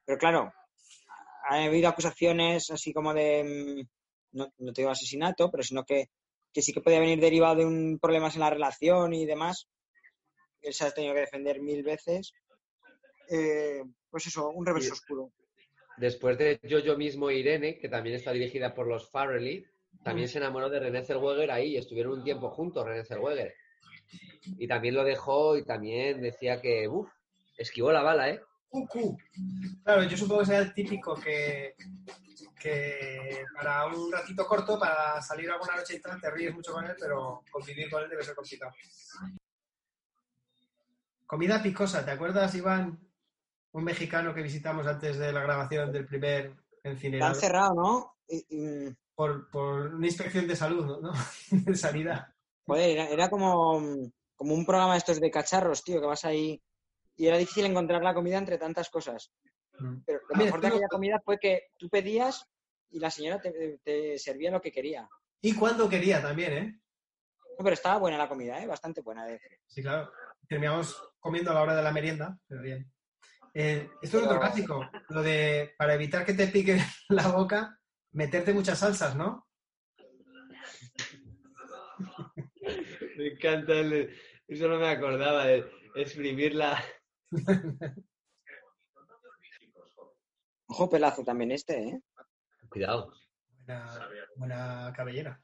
pero claro, ha habido acusaciones así como de. mm, No, no te digo asesinato, pero sino que, que sí que podía venir derivado de un problemas en la relación y demás. Él se ha tenido que defender mil veces. Eh, pues eso, un reverso Sí. oscuro. Después de Yo, yo mismo Irene, que también está dirigida por los Farrelly, Mm. también se enamoró de René Zellweger ahí y estuvieron un tiempo juntos, René Zellweger. Y también lo dejó y también decía que, uff, esquivó la bala, ¿eh? Cucú. Claro, yo supongo que será el típico que, que para un ratito corto, para salir alguna noche y tal, te ríes mucho con él, pero convivir con él debe ser complicado. Comida picosa, ¿te acuerdas, Iván? Un mexicano que visitamos antes de la grabación del primer Está incinerador encerrado, ¿no? Y- y, por, por una inspección de salud, ¿no? De sanidad. Joder, era, era como, como un programa de estos de cacharros, tío, que vas ahí y era difícil encontrar la comida entre tantas cosas. Pero lo Mira, mejor de no- aquella comida fue que tú pedías y la señora te, te servía lo que quería. Y cuando quería también, ¿eh? No, pero estaba buena la comida, ¿eh? Bastante buena. de. Sí, claro. Terminamos comiendo a la hora de la merienda, pero bien. Eh, esto es otro clásico, lo de, para evitar que te pique la boca, meterte muchas salsas, ¿no? Me encanta el... Eso no me acordaba. El, Exprimirla. Ojo pelazo también este, ¿eh? Cuidado. Buena, buena cabellera.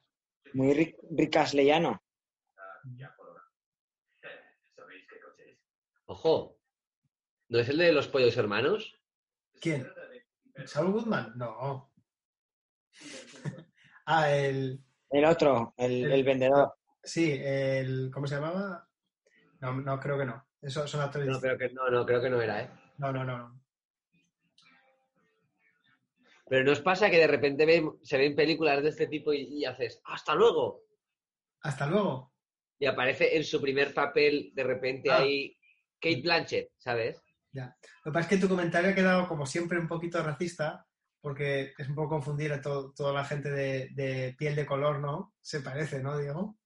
Muy ric ricasleyano. ¿Sabéis qué coche es? Ojo. ¿No es el de los pollos hermanos? ¿Quién? ¿Saul Goodman? No. ah, el. El otro, el, el vendedor. Sí, el. ¿Cómo se llamaba? No, no creo que no. Eso son actores. No, creo que no, no, creo que no era, ¿eh? No, no, no, no. Pero nos pasa que de repente ven- se ven películas de este tipo y, y haces ¡hasta luego! Hasta luego. Y aparece en su primer papel de repente Ah. ahí Kate Blanchett, ¿sabes? Ya. Lo que pasa es que tu comentario ha quedado, como siempre, un poquito racista, porque es un poco confundir a to- toda la gente de, de piel de color, ¿no? Se parece, ¿no, Diego?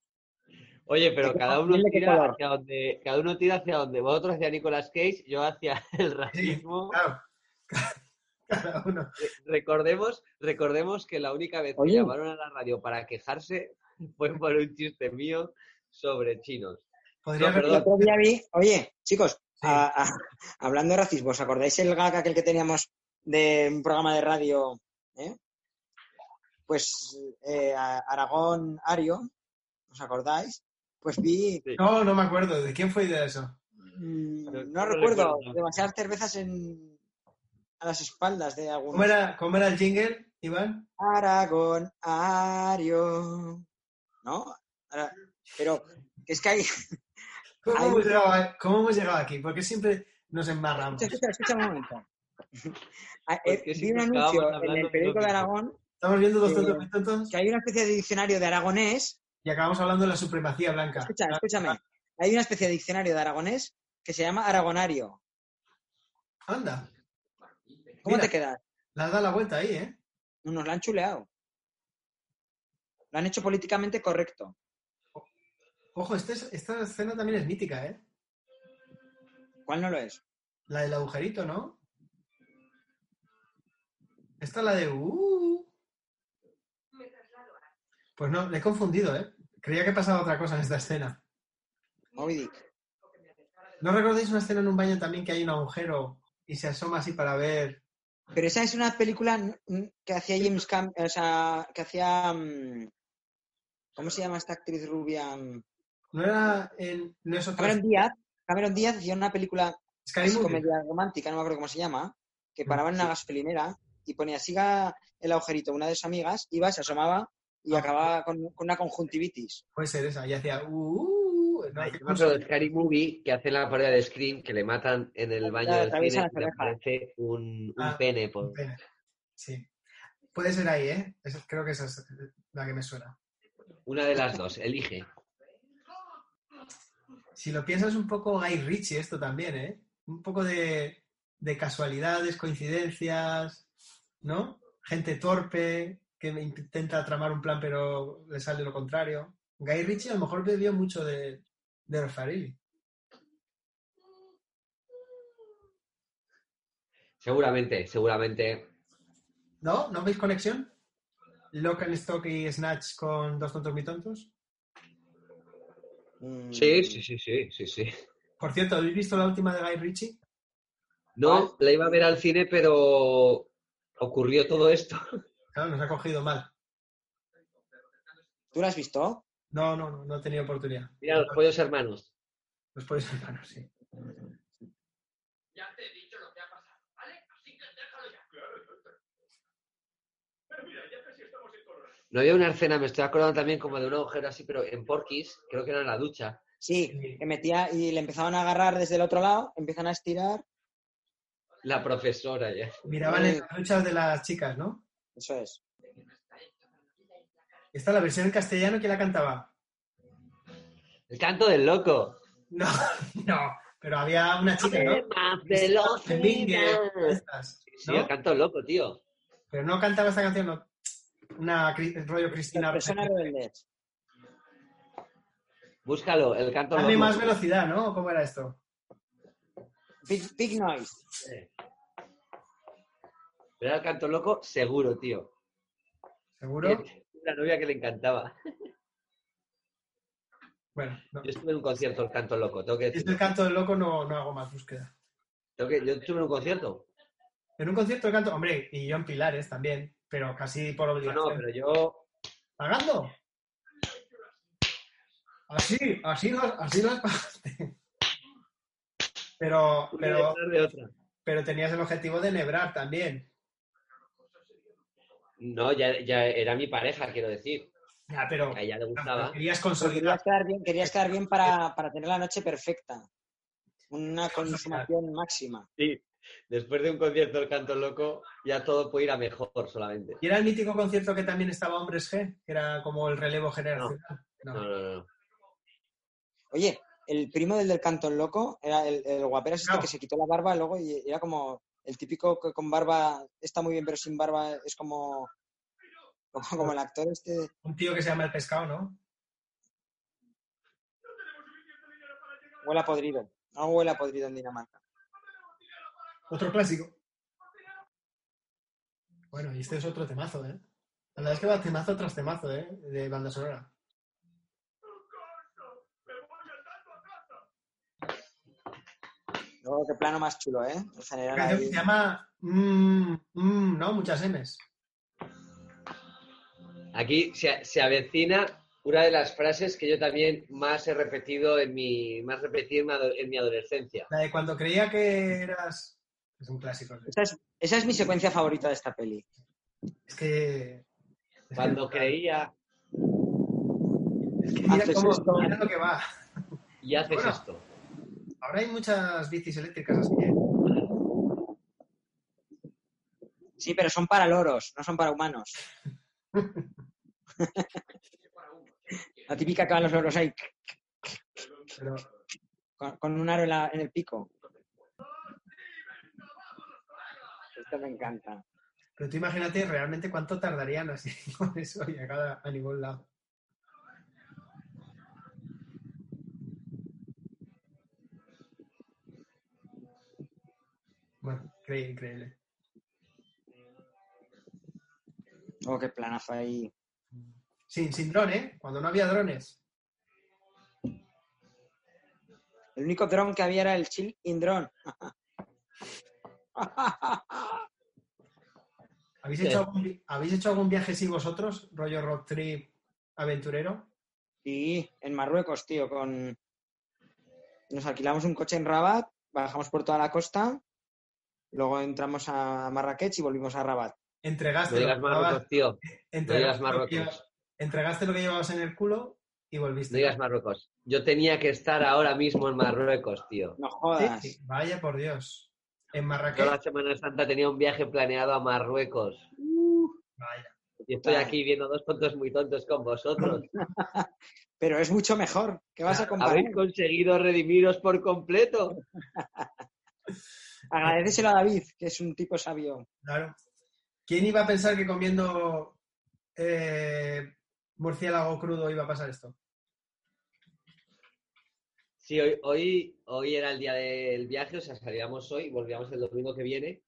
Oye, pero ¿De qué cada uno ¿De qué tira color? hacia donde, cada uno tira hacia donde vosotros hacia Nicolas Cage, yo hacia el racismo. Claro. Cada uno. Recordemos, recordemos que la única vez Oye. que llamaron a la radio para quejarse fue por un chiste mío sobre chinos. Podría No, haber- El perdón. otro día vi, oye, chicos. A- a- hablando de racismo, ¿os acordáis el gag aquel que teníamos de un programa de radio? eh? Pues eh, Aragón Ario, ¿os acordáis? Pues vi, No, no me acuerdo. ¿De quién fue idea eso? mm, No- recuerdo, recuerdo. demasiadas cervezas en, a las espaldas de algunos. ¿Cómo era, cómo era el jingle, Iván? Aragón Ario, ¿no? Pero es que hay... ¿Cómo, Hay- hemos llegado, a- cómo hemos llegado aquí? Porque siempre nos embarramos. Escucha, escucha, escucha un momento. Ah, Pues eh, vi un anuncio en el periódico de. Aragón Estamos viendo dos Eh, tontos tontos que hay una especie de diccionario de aragonés. y acabamos hablando de la supremacía blanca. Escucha, escúchame. Hay una especie de diccionario de aragonés que se llama aragonario. Anda, ¿Cómo Mira. te quedas? le has dado la vuelta ahí, ¿eh? Nos lo han chuleado. Lo han hecho políticamente correcto. Ojo, este es- esta escena también es mítica, ¿eh? ¿Cuál no lo es? La del agujerito, ¿no? Esta es la de... Uh. Pues no, le he confundido, ¿eh? Creía que pasaba otra cosa en esta escena. Moby Dick. ¿No recordáis una escena en un baño también que hay un agujero y se asoma así para ver? Pero esa es una película mm, que hacía James Cam... O sea, que hacía... mm, ¿Cómo se llama esta actriz rubia? ¿No era en... no es otra... Cameron Díaz. Cameron Díaz hacía una película comedia romántica, no me acuerdo cómo se llama, que Mm, paraba en una sí. gasolinera y ponía siga el agujerito una de sus amigas, iba, se asomaba y Ah. acababa con, con una conjuntivitis. Puede ser esa. Y hacía... Uh, no, me acuerdo de Scary Movie que hace la parodia de Scream que le matan en el baño del cine y le aparece un, un Ah, pene. un por- pene. Sí. Puede ser ahí, ¿eh? Esa- creo que esa es la que me suena. Una de las dos, elige. Si lo piensas un poco Guy Ritchie esto también, ¿eh? Un poco de, de casualidades, coincidencias, ¿no? Gente torpe que intenta tramar un plan pero le sale lo contrario. Guy Ritchie a lo mejor bebió mucho de, de. Seguramente, seguramente. ¿No? ¿No veis conexión? Lock and Stock y Snatch con Dos Tontos Muy Tontos. Mm, Sí, sí, sí, sí, sí, sí. Por cierto, ¿habéis visto la última de Guy Ritchie? No, la iba a ver al cine, pero ocurrió todo esto. Claro, nos ha cogido mal. ¿Tú lo has visto? No, no, no, no he tenido oportunidad. Mira, los pollos hermanos. Los podéis hermanos, sí. Ya te he dicho lo que ha pasado, ¿vale? Así que déjalo ya. Claro, doctor. Pero mira, ya casi estamos en color. No había una escena, me estoy acordando también como de un agujero así, pero en Porky's, creo que era en la ducha. Sí, Sí. que metía y le empezaban a agarrar desde el otro lado, empiezan a estirar. La profesora ya. Miraban en las luchas de las chicas, ¿no? Eso es. Esta la versión en castellano, ¿quién la cantaba? El canto del loco. No, no, pero había una chica, ¿no? Más estas, Sí, ¿no? el canto del loco, tío. Pero no cantaba esta canción, no. Una rollo Cristina. personas rebeldes. Búscalo, el canto Dame más velocidad, ¿no? ¿Cómo era esto? Big, big noise. Era el canto loco, seguro, tío. ¿Seguro? La novia que le encantaba. Bueno, no. Yo estuve en un concierto del Canto Loco, tengo que Si es decir. el canto del loco, no, no hago más búsqueda. Tengo que- Yo estuve en un concierto. En un concierto de canto, hombre, y yo en Pilares también, pero casi por No, obligación. no, pero yo. ¿Pagando? Así, así las, así las pagaste. Pero, pero, pero tenías el objetivo de nebrar también. No, ya, ya era mi pareja, quiero decir. Ya, pero, A ella le gustaba. querías consolidar. querías quedar bien, querías quedar bien para, para tener la noche perfecta. Una consumación máxima. Sí. Después de un concierto del Canto Loco, ya todo puede ir a mejor solamente. ¿Y era el mítico concierto que también estaba Hombres G? Que era como el relevo generacional. No. No, no, no. Oye, el primo del del Cantón Loco, era el, el guaperas este que se quitó la barba luego y era como el típico que con barba está muy bien, pero sin barba es como, como, como el actor este. Un tío que se llama El Pescado, ¿no? Huele a podrido. No huele a podrido en Dinamarca. Otro clásico. Bueno, y este es otro temazo, ¿eh? La verdad es que va temazo tras temazo, ¿eh? De banda sonora. Luego, qué plano más chulo, ¿eh? En La general canción ahí. se llama... mm, mm, ¿No? Muchas M's. Aquí se, se avecina una de las frases que yo también más he repetido en mi, más ado- en mi adolescencia. La de cuando creía que eras... Es un clásico. Esa es, esa es mi secuencia favorita de esta peli. Es que... es que- Cuando creía Es que mira, cómo, esto. mira lo que va. y haces Bueno. esto. Ahora hay muchas bicis eléctricas así, ¿eh? Sí, pero son para loros, no son para humanos. La típica que van los loros ahí Pero con, con un aro en, la- en el pico. Esto me encanta. Pero tú imagínate realmente cuánto tardarían así con eso llegar a, a ningún lado. Bueno, increíble, increíble. Oh, qué planazo ahí. Sin, sin dron, ¿eh? Cuando no había drones. El único dron que había era el chill in drone. ¿Habéis Sí. hecho, algún, ¿Habéis hecho algún viaje así vosotros? Rollo road trip aventurero. Y en Marruecos, tío, con... Nos alquilamos un coche en Rabat, bajamos por toda la costa, luego entramos a Marrakech y volvimos a Rabat. Entregaste, No lo digas que llevabas- Marruecos, tío. No entregaste digas lo que Marruecos. llevabas- entregaste lo que llevabas en el culo y No volviste. digas Marruecos. Yo tenía que estar ahora mismo en Marruecos, tío. No Sí, jodas. sí, Vaya por Dios. En Toda la Marrakech. Semana Santa tenía un viaje planeado a Marruecos. Vaya. Y estoy aquí viendo dos tontos muy tontos con vosotros. Pero es mucho mejor. ¿Qué vas a comparar? Habéis conseguido redimiros por completo. Agradeceselo a David, que es un tipo sabio. Claro. ¿Quién iba a pensar que comiendo eh, murciélago crudo iba a pasar esto? Sí, hoy, hoy, hoy era el día del viaje, o sea, salíamos hoy, volvíamos el domingo que viene.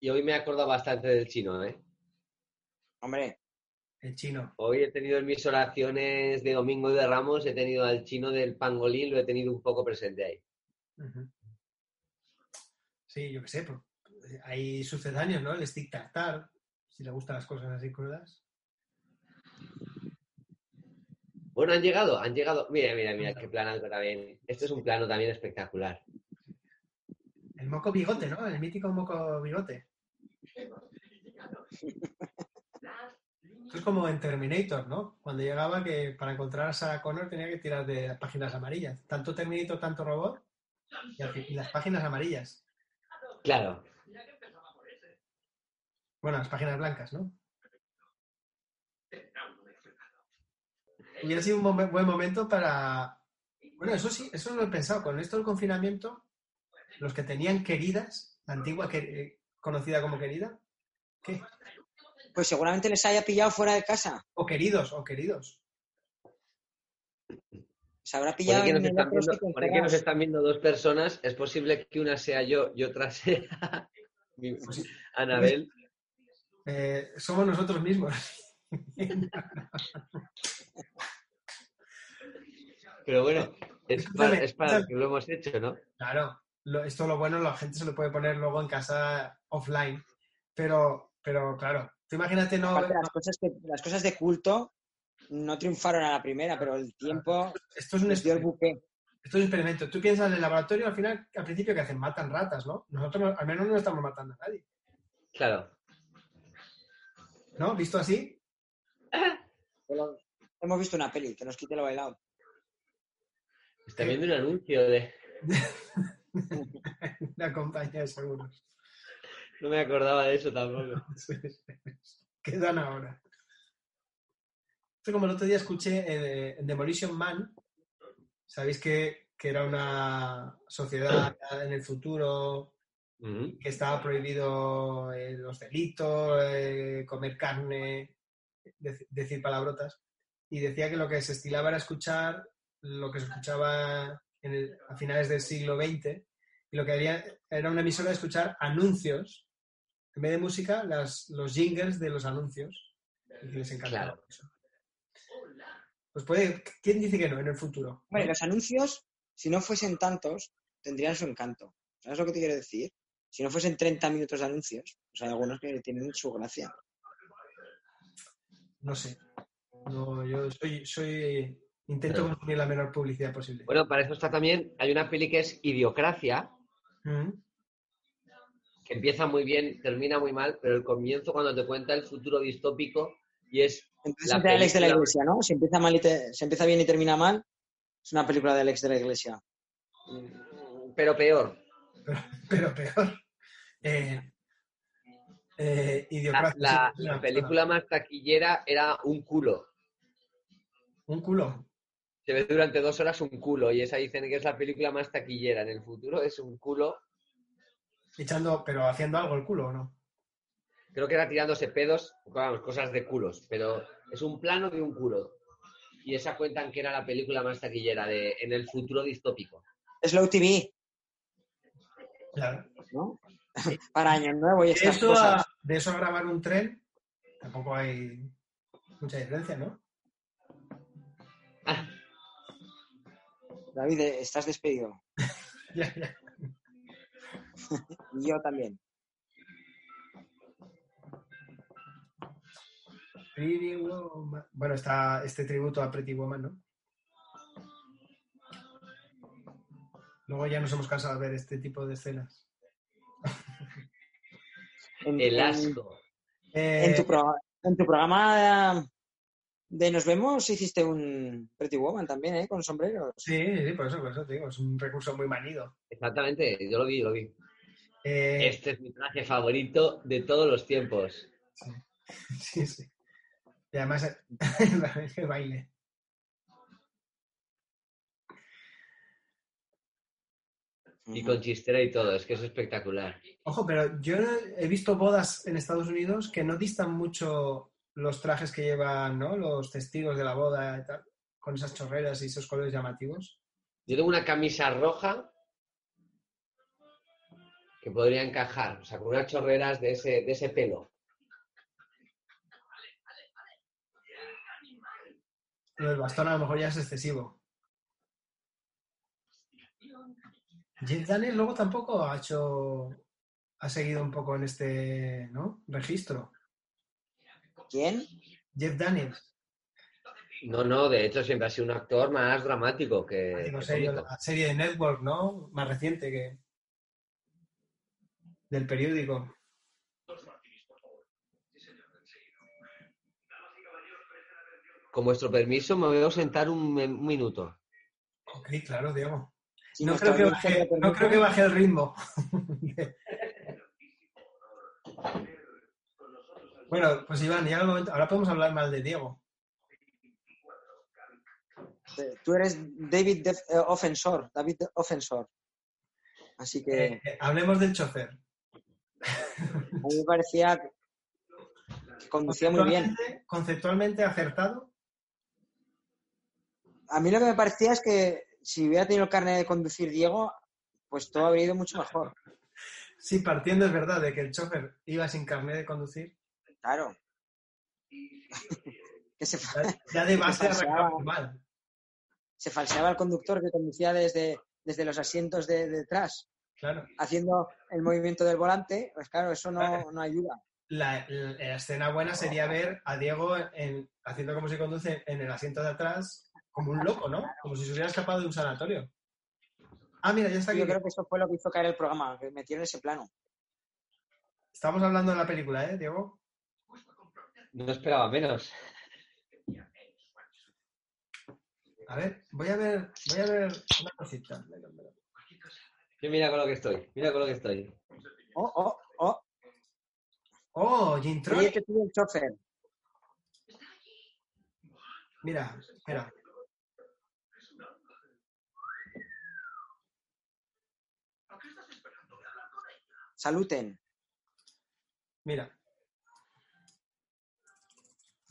Y hoy me he acordado bastante del chino, ¿eh? Hombre, El chino. Hoy he tenido en mis oraciones de domingo y de ramos, he tenido al chino del pangolín, lo he tenido un poco presente ahí. Sí, yo qué sé. pues, hay sucedáneos, ¿no? El stick tartar, si le gustan las cosas así crudas. Bueno, han llegado, han llegado. Mira, mira, mira, qué plano también. Este es un plano también espectacular. El moco bigote, ¿no? El mítico moco bigote. Esto es como en Terminator, ¿no? Cuando llegaba que para encontrar a Sarah Connor tenía que tirar de páginas amarillas. Tanto Terminator, tanto robot. Y, al fin- y las páginas amarillas. Claro. Bueno, las páginas blancas, ¿no? Hubiera sido un momen- buen momento para... Bueno, eso sí, eso lo he pensado. Con esto del confinamiento, los que tenían queridas, la antigua que, eh, conocida como querida, ¿qué? pues seguramente les haya pillado fuera de casa. O queridos, o queridos. Se habrá Por pillado que nos en el están viendo, por nos están viendo dos personas, es posible que una sea yo y otra sea mi- Anabel. Eh, somos nosotros mismos. Pero bueno, es para, es para que lo hemos hecho, ¿no? Claro, lo- esto lo bueno, la gente se lo puede poner luego en casa offline. Pero, pero claro, tú imagínate no. Aparte, las, cosas que, las cosas de culto no triunfaron a la primera, pero el tiempo Esto es un les dio el experimento. buque. Esto es un experimento. Tú piensas en el laboratorio, al final, al principio, que hacen? Matan ratas, ¿no? Nosotros no- al menos no estamos matando a nadie. Claro. ¿No? ¿Visto así? Pero hemos visto una peli, que nos quite lo bailado. Está viendo un anuncio de. La compañía de seguros. No me acordaba de eso tampoco. ¿Qué dan ahora? Esto como el otro día escuché eh, en Demolition Man, sabéis que, que era una sociedad en el futuro que estaba prohibido eh, los delitos, eh, comer carne, dec- decir palabrotas, y decía que lo que se estilaba era escuchar lo que se escuchaba en el- a finales del siglo XX, y lo que haría era una emisora de escuchar anuncios, en vez de música, las, los jingles de los anuncios, y les encantaba Claro. eso. Pues puede, ¿quién dice que no en el futuro? Hombre, los anuncios, si no fuesen tantos, tendrían su encanto. ¿Sabes lo que te quiero decir? Si no fuesen 30 minutos de anuncios, pues hay algunos que tienen su gracia. No sé. No, yo soy, soy intento No. consumir la menor publicidad posible. Bueno, para eso está también. Hay una peli que es Idiocracia, Mm. que empieza muy bien, termina muy mal, pero el comienzo, cuando te cuenta el futuro distópico, y es. Entonces La Alex de la Iglesia, ¿no? Si empieza, mal y te- si empieza bien y termina mal, es una película de Alex de la Iglesia. mm, Pero peor. pero peor. Eh, eh, La, película más taquillera era un culo. Un culo. Se ve durante dos horas un culo, y esa dicen que es la película más taquillera. En el futuro es un culo. Echando, pero haciendo algo el culo, ¿o no? Creo que era tirándose pedos, vamos, cosas de culos, pero es un plano de un culo. Y esa cuentan que era la película más taquillera de, en el futuro distópico. Slow TV, Claro. ¿no? Para Año Nuevo y estas eso, cosas. a, de eso a grabar un tren, tampoco hay mucha diferencia, ¿no? Ah, David, eh, estás despedido. Ya, ya. Y yo también. Pretty Woman. Bueno, está este tributo a Pretty Woman, ¿no? Luego ya nos hemos cansado de ver este tipo de escenas. En, el asco. Eh, en tu, pro- en tu programa de Nos Vemos hiciste un Pretty Woman también, ¿eh? Con sombreros. Sí, sí, por eso, por eso te digo, es un recurso muy manido. Exactamente, yo lo vi, yo lo vi. Eh, Este es mi traje favorito de todos los tiempos. sí, sí. Y además el baile. Y con chistera y todo, es que es espectacular. Ojo, pero yo he visto bodas en Estados Unidos que no distan mucho los trajes que llevan ¿no? los testigos de la boda y tal, con esas chorreras y esos colores llamativos. Yo tengo una camisa roja que podría encajar, o sea, con unas chorreras de ese, de ese pelo. Lo del bastón a lo mejor ya es excesivo. Jeff Daniels luego tampoco ha hecho, ha seguido un poco en este ¿no? registro. ¿Quién? Jeff Daniels, No, no, de hecho siempre ha sido un actor más dramático que, serie, cómico. la serie de Network, ¿no? Más reciente que del periódico. Con vuestro permiso me voy a ausentar un, un minuto. Ok, claro, Diego. Si No creo, que baje, el no creo que baje el ritmo. bueno, pues Iván, ya al momento- ahora podemos hablar mal de Diego. Tú eres David Def- eh, Offensor, David Offensor. Así que Eh, eh, hablemos del chofer. a mí me parecía que conducía muy bien. Conceptualmente- Conceptualmente acertado. A mí lo que me parecía es que si hubiera tenido el carnet de conducir Diego, pues todo habría ido mucho mejor. Sí, partiendo es verdad de que el chofer iba sin carnet de conducir. Claro. que se, Ya, de base arrancaba mal. se falseaba el conductor que conducía desde, desde los asientos de detrás, Claro. haciendo el movimiento del volante, pues claro, eso no, no ayuda. La, la escena buena sería ver a Diego en- haciendo como se conduce en el asiento de atrás, como un loco, ¿no? Como si se hubiera escapado de un sanatorio. Ah, mira, ya está aquí. Yo creo que eso fue lo que hizo caer el programa, que metieron ese plano. Estamos hablando de la película, ¿eh, Diego? No esperaba menos. A ver, voy a ver, voy a ver una cosita. Sí, Mira con lo que estoy, mira con lo que estoy. Oh, oh, oh. Oh, Oye, Troy. que tuvo el chofer. Mira, espera. Saluten. Mira.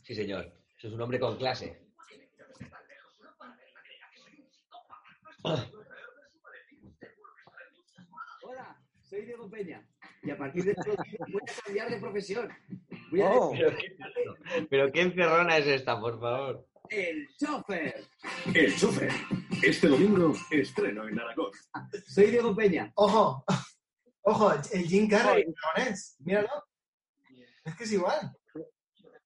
Sí, señor. Eso es un hombre con clase. Hola, soy Diego Peña. Y a partir de este día voy a cambiar de profesión. Voy a Oh. Pero qué, pero qué encerrona es esta, por favor. el chofer. El chofer. Este domingo estreno en Aragón. Soy Diego Peña. Ojo, ojo, el Jim Carrey, es, míralo. Es que es igual.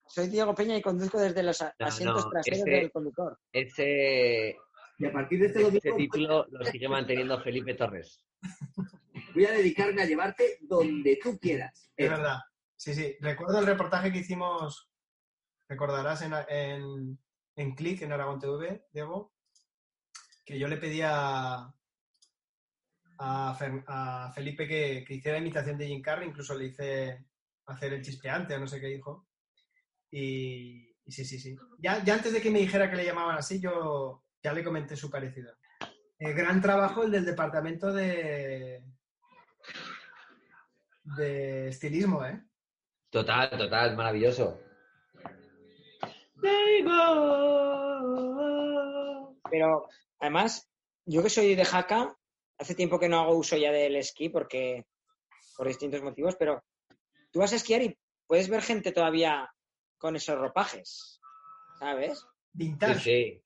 Soy Diego Peña y conduzco desde los No, asientos no, traseros ese- del conductor. Ese, Y a partir de este título lo sigue manteniendo Felipe Torres. voy a dedicarme a llevarte donde tú quieras. Es verdad. Sí, sí. Recuerdo el reportaje que hicimos, recordarás, en, en, en Click, en Aragón TV, Diego, que yo le pedía a, Fer- a Felipe que, que hiciera imitación de Jim Carrey, incluso le hice hacer el chispeante o no sé qué dijo. Y, y sí, sí, sí. Ya, ya antes de que me dijera que le llamaban así, yo ya le comenté su parecido. Eh, gran trabajo el del departamento de, de estilismo, ¿eh? Total, total, maravilloso. Pero además, yo que soy de Jaca, hace tiempo que no hago uso ya del esquí porque por distintos motivos, pero tú vas a esquiar y puedes ver gente todavía con esos ropajes, ¿sabes? Vintage. sí.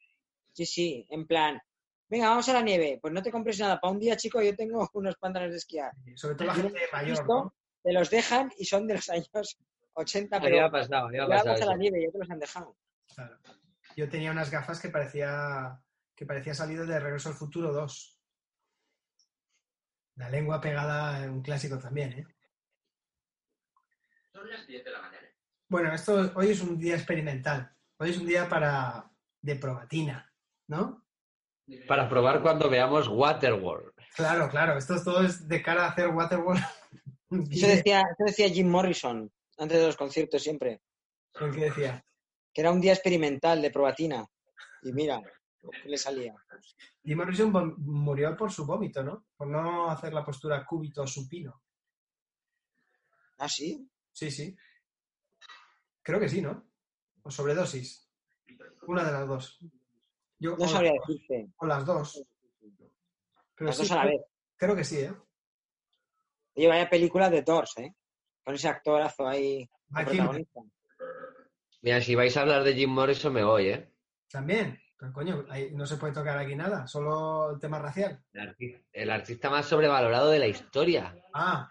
Sí, sí, en plan, venga, vamos a la nieve, pues no te compres nada, para un día, chico, yo tengo unos pantalones de esquiar. Sobre todo la gente he mayor, visto, ¿no? Te los dejan y son de los años 80, Había pero pasado, había ya pasado vas a la nieve, ya te los han dejado. Claro. Yo tenía unas gafas que parecía que parecía salido de Regreso al Futuro 2. La lengua pegada en un clásico también, ¿eh? Son las 10 de la mañana. Bueno, esto hoy es un día experimental. Hoy es un día para de probatina, ¿no? Para probar cuando veamos Waterworld. Claro, claro. Esto todo es de cara a hacer Waterworld. Eso decía, eso decía Jim Morrison antes de los conciertos siempre, ¿El que decía? que era un día experimental de probatina. Y mira, ¿qué le salía? Jim Morrison murió por su vómito, ¿no? Por no hacer la postura cúbito supino. ¿Ah, sí? Sí, sí. Creo que sí, ¿no? O sobredosis. Una de las dos. Yo, No o, sabría decirte. o las dos. Pero Las sí, dos a la creo- vez. Creo que sí, ¿eh? Oye, vaya película de Doors, ¿eh? Con ese actorazo ahí, protagonista. Mira, si vais a hablar de Jim Morrison, me voy, ¿eh? también. Pero coño, ahí no se puede tocar aquí nada, solo el tema racial. El artista, el artista más sobrevalorado de la historia, Ah,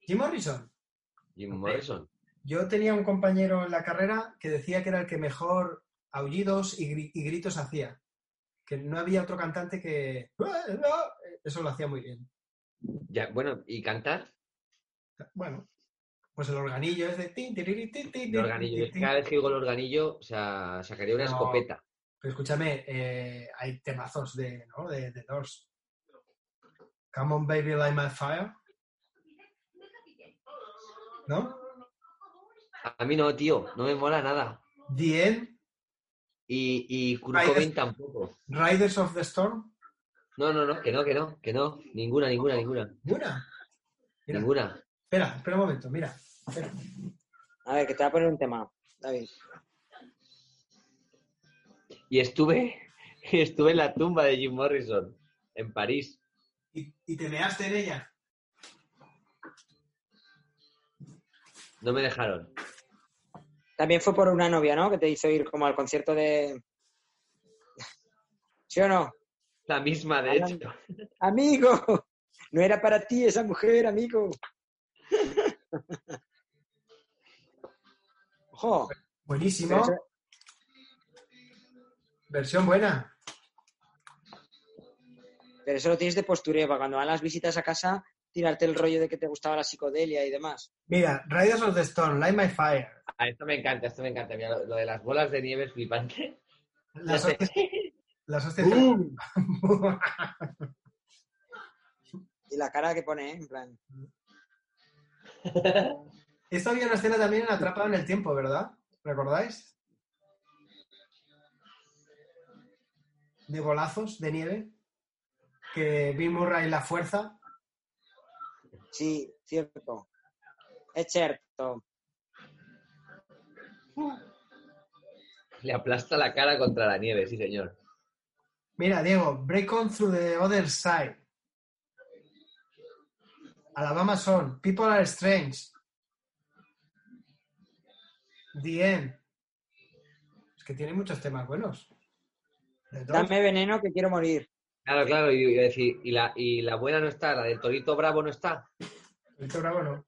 Jim Morrison. Jim. Morrison. Yo tenía un compañero en la carrera que decía que era el que mejor aullidos y, gri- y gritos hacía. Que no había otro cantante que... Eso lo hacía muy bien. Ya, bueno, ¿y cantar? Bueno, pues el organillo es de... tin, tiriri, tin, tin, El organillo. tin. cada vez que digo el organillo, o sea, sacaría una No. escopeta. Pero escúchame, eh, hay temazos de, ¿no? de, de Doors. Come on, baby, light my fire. ¿No? A mí no, tío, no me mola nada. The End, Y, y Kurt tampoco. Riders of the Storm. No, no, no, que no, que no, que no. Ninguna, ninguna, ninguna. Ninguna. Mira. Ninguna. Espera, espera un momento, mira. Espera. A ver, que te voy a poner un tema, David. Y estuve, estuve en la tumba de Jim Morrison, en París. ¿Y, y te measte en ella? No me dejaron. También fue por una novia, ¿no? Que te hizo ir como al concierto de... ¿Sí o no? La misma, de Alan- hecho. Amigo, no era para ti esa mujer, amigo. Ojo, Buenísimo. Pero Versión buena. pero eso lo tienes de postureo para cuando van las visitas a casa, tirarte el rollo de que te gustaba la psicodelia y demás. Mira, Riders of the Storm, Light My Fire. Ah, esto me encanta, esto me encanta. Mira, lo, lo de las bolas de nieve es flipante. Las hostias. Las hostias. ¡Bum! Y la cara que pone, ¿eh? en plan. Esto había una escena también en Atrapado en el Tiempo, ¿verdad? ¿Recordáis? De bolazos de nieve. Que Bill Murray la fuerza. Sí, cierto. Es cierto. Le aplasta la cara contra la nieve, sí, señor. Mira, Diego, Break On Through the Other Side. Alabama Son, People Are Strange. The End. Es que tiene muchos temas buenos. Dame veneno que quiero morir. Claro, claro, y, y decir, y la, y la buena no está, la del Torito Bravo no está. Víctor Bravo no.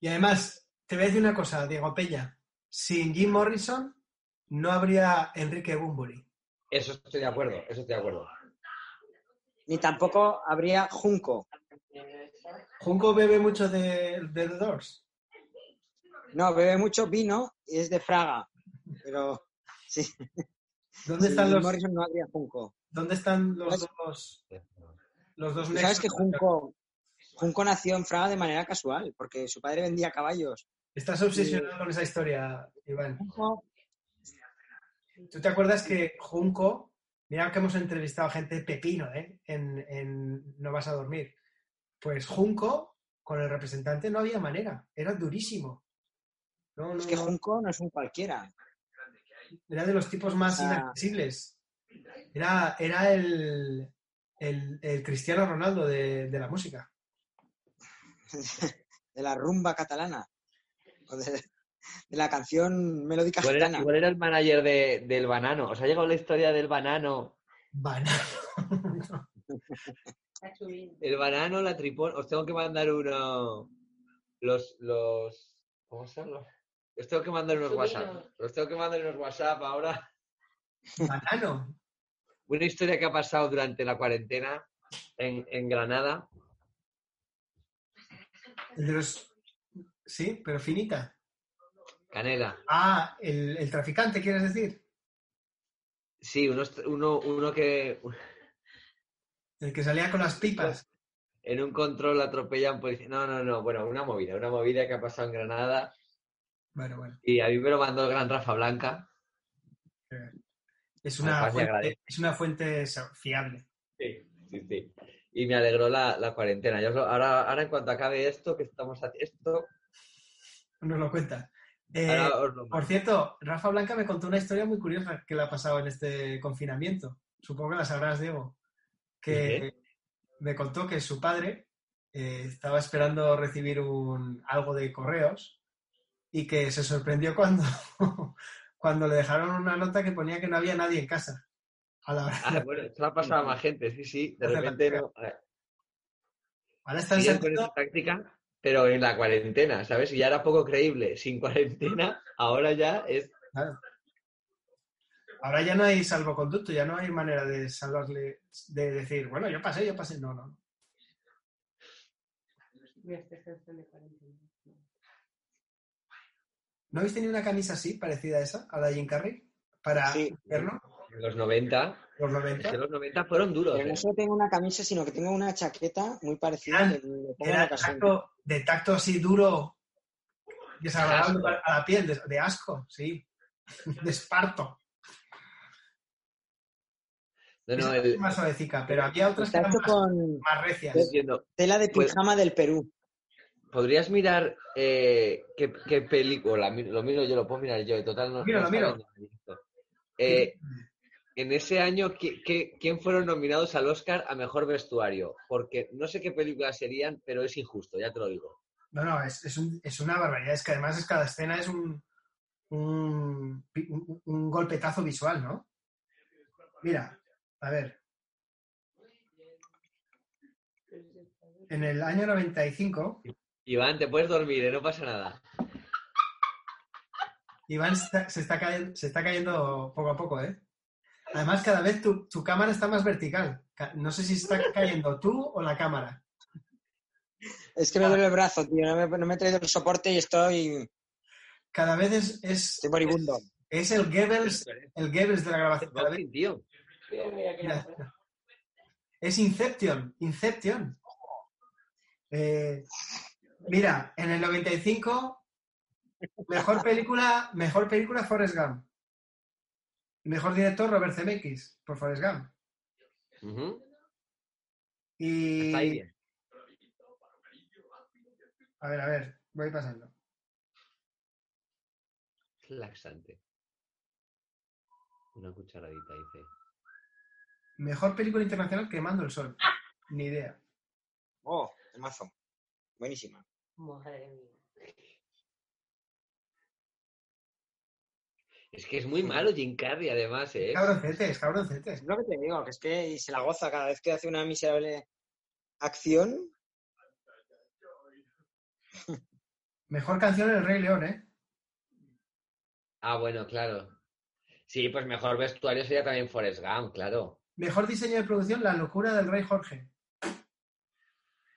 Y además, te voy a decir una cosa, Diego Peña. Sin Jim Morrison no habría Enrique Bunbury. Eso estoy de acuerdo, eso estoy de acuerdo. Ni tampoco habría Junco. Junco bebe mucho de, de The Doors. No, bebe mucho vino y es de Fraga. Pero sí. ¿Dónde están los, Morrison no habría Junco. ¿dónde están los ¿Sabes? dos, los dos ¿Tú ¿Sabes nexos? que Junco, Junco nació en Fraga de manera casual? Porque su padre vendía caballos. Estás obsesionado con esa historia, Iván. Junco, ¿Tú te acuerdas que Junco, mira que hemos entrevistado a gente pepino, ¿eh? En, en No vas a dormir. Pues Junco, con el representante no había manera, era durísimo. No, no, es que. Junco no es un cualquiera. Era de los tipos más Ah. inaccesibles. Era, era el, el, el Cristiano Ronaldo de, de la música. De la rumba catalana. O de, de la canción melódica Igual era, igual era el manager de- del banano. ¿Os ha llegado la historia del banano? Banano. El banano, la tripón. Os tengo que mandar uno. Los. los ¿Cómo son los? Os tengo que mandar unos. WhatsApp. Os tengo que mandar unos WhatsApp ahora. Banano. Una historia que ha pasado durante la cuarentena en, en Granada. Los- Sí, pero finita. Canela. Ah, el, el traficante, ¿quieres decir? Sí, unos- uno, uno que El que salía con las pipas. en un control atropellan policía. No, no, no. Bueno, una movida. Una movida que ha pasado en Granada. Bueno, bueno. Y a mí me lo mandó el gran Rafa Blanca. Es una, fuente, es una fuente fiable. Sí, sí, sí. Y me alegró la, la cuarentena. Yo ahora, ahora, en cuanto acabe esto, que estamos haciendo esto, Nos lo cuenta. Eh, lo por cierto, Rafa Blanca me contó una historia muy curiosa que le ha pasado en este confinamiento. Supongo que la sabrás, Diego. Que me contó que su padre eh, estaba esperando recibir un, algo de correos y que se sorprendió cuando, cuando le dejaron una nota que ponía que no había nadie en casa. A la hora. Ah, bueno, esto ha pasado a más gente, sí, sí. De repente no. eh, Ahora están siguen con esa saliendo, táctica, pero en la cuarentena, ¿sabes? Y ya era poco creíble. Sin cuarentena, ahora ya es. claro. Ahora ya no hay salvoconducto, ya no hay manera de salvarle, de decir, bueno, yo pasé, yo pasé. No, no. ¿No habéis tenido una camisa así, parecida a esa, a la Jim Carrey? Para Sí. invierno, En los 90. los Es 90. que los 90 fueron duros. Pero ¿eh? no solo tengo una camisa, sino que tengo una chaqueta muy parecida que Era tacto, de tacto así duro, desagradable a la piel, de, de asco, sí. De esparto. No, no, Esa el- es más suavecica, pero había otras que eran más, con más recias. tela de Pues- pijama del Perú. ¿Podrías mirar eh, qué, qué película? Lo miro yo, lo puedo mirar yo. En total, no. Miro, no. Eh, en ese año, ¿qué- qué- ¿quién fueron nominados al Oscar a Mejor Vestuario? Porque no sé qué películas serían, pero es injusto, ya te lo digo. No, no, es, es, un- es una barbaridad. Es que además es, cada escena es un, un, un- un golpetazo visual, ¿no? Mira, a ver. En el año 95, Iván, te puedes dormir, ¿eh? no pasa nada. Iván está- se está, cayendo, se está cayendo poco a poco, ¿eh? Además, cada vez tu, tu cámara está más vertical. Ca- No sé si está cayendo tú o la cámara. Es que me duele el brazo, tío. No me, no me he traído el soporte y estoy, Cada vez es, es, estoy moribundo. es el Goebbels, el Goebbels de la grabación. Cada vez- tío. es Inception, Inception. Eh, mira, en el 95, mejor película, mejor película Forrest Gump. Mejor director Robert Zemeckis por Forrest Gump. Y Está ahí bien. a ver, a ver, voy pasando. Laxante. Una cucharadita, dice. Mejor película internacional Quemando el Sol. Ni idea. Oh, mazo. Buenísima. Madre mía. Es que es muy malo Jim Carrey, además, ¿eh? Cabroncete, es cabroncete. Es lo que te digo, que es que se la goza cada vez que hace una miserable acción. Mejor canción El Rey León, ¿eh? Ah, bueno, claro. Sí, pues mejor vestuario sería también Forrest Gump, claro. Mejor diseño de producción La locura del Rey Jorge.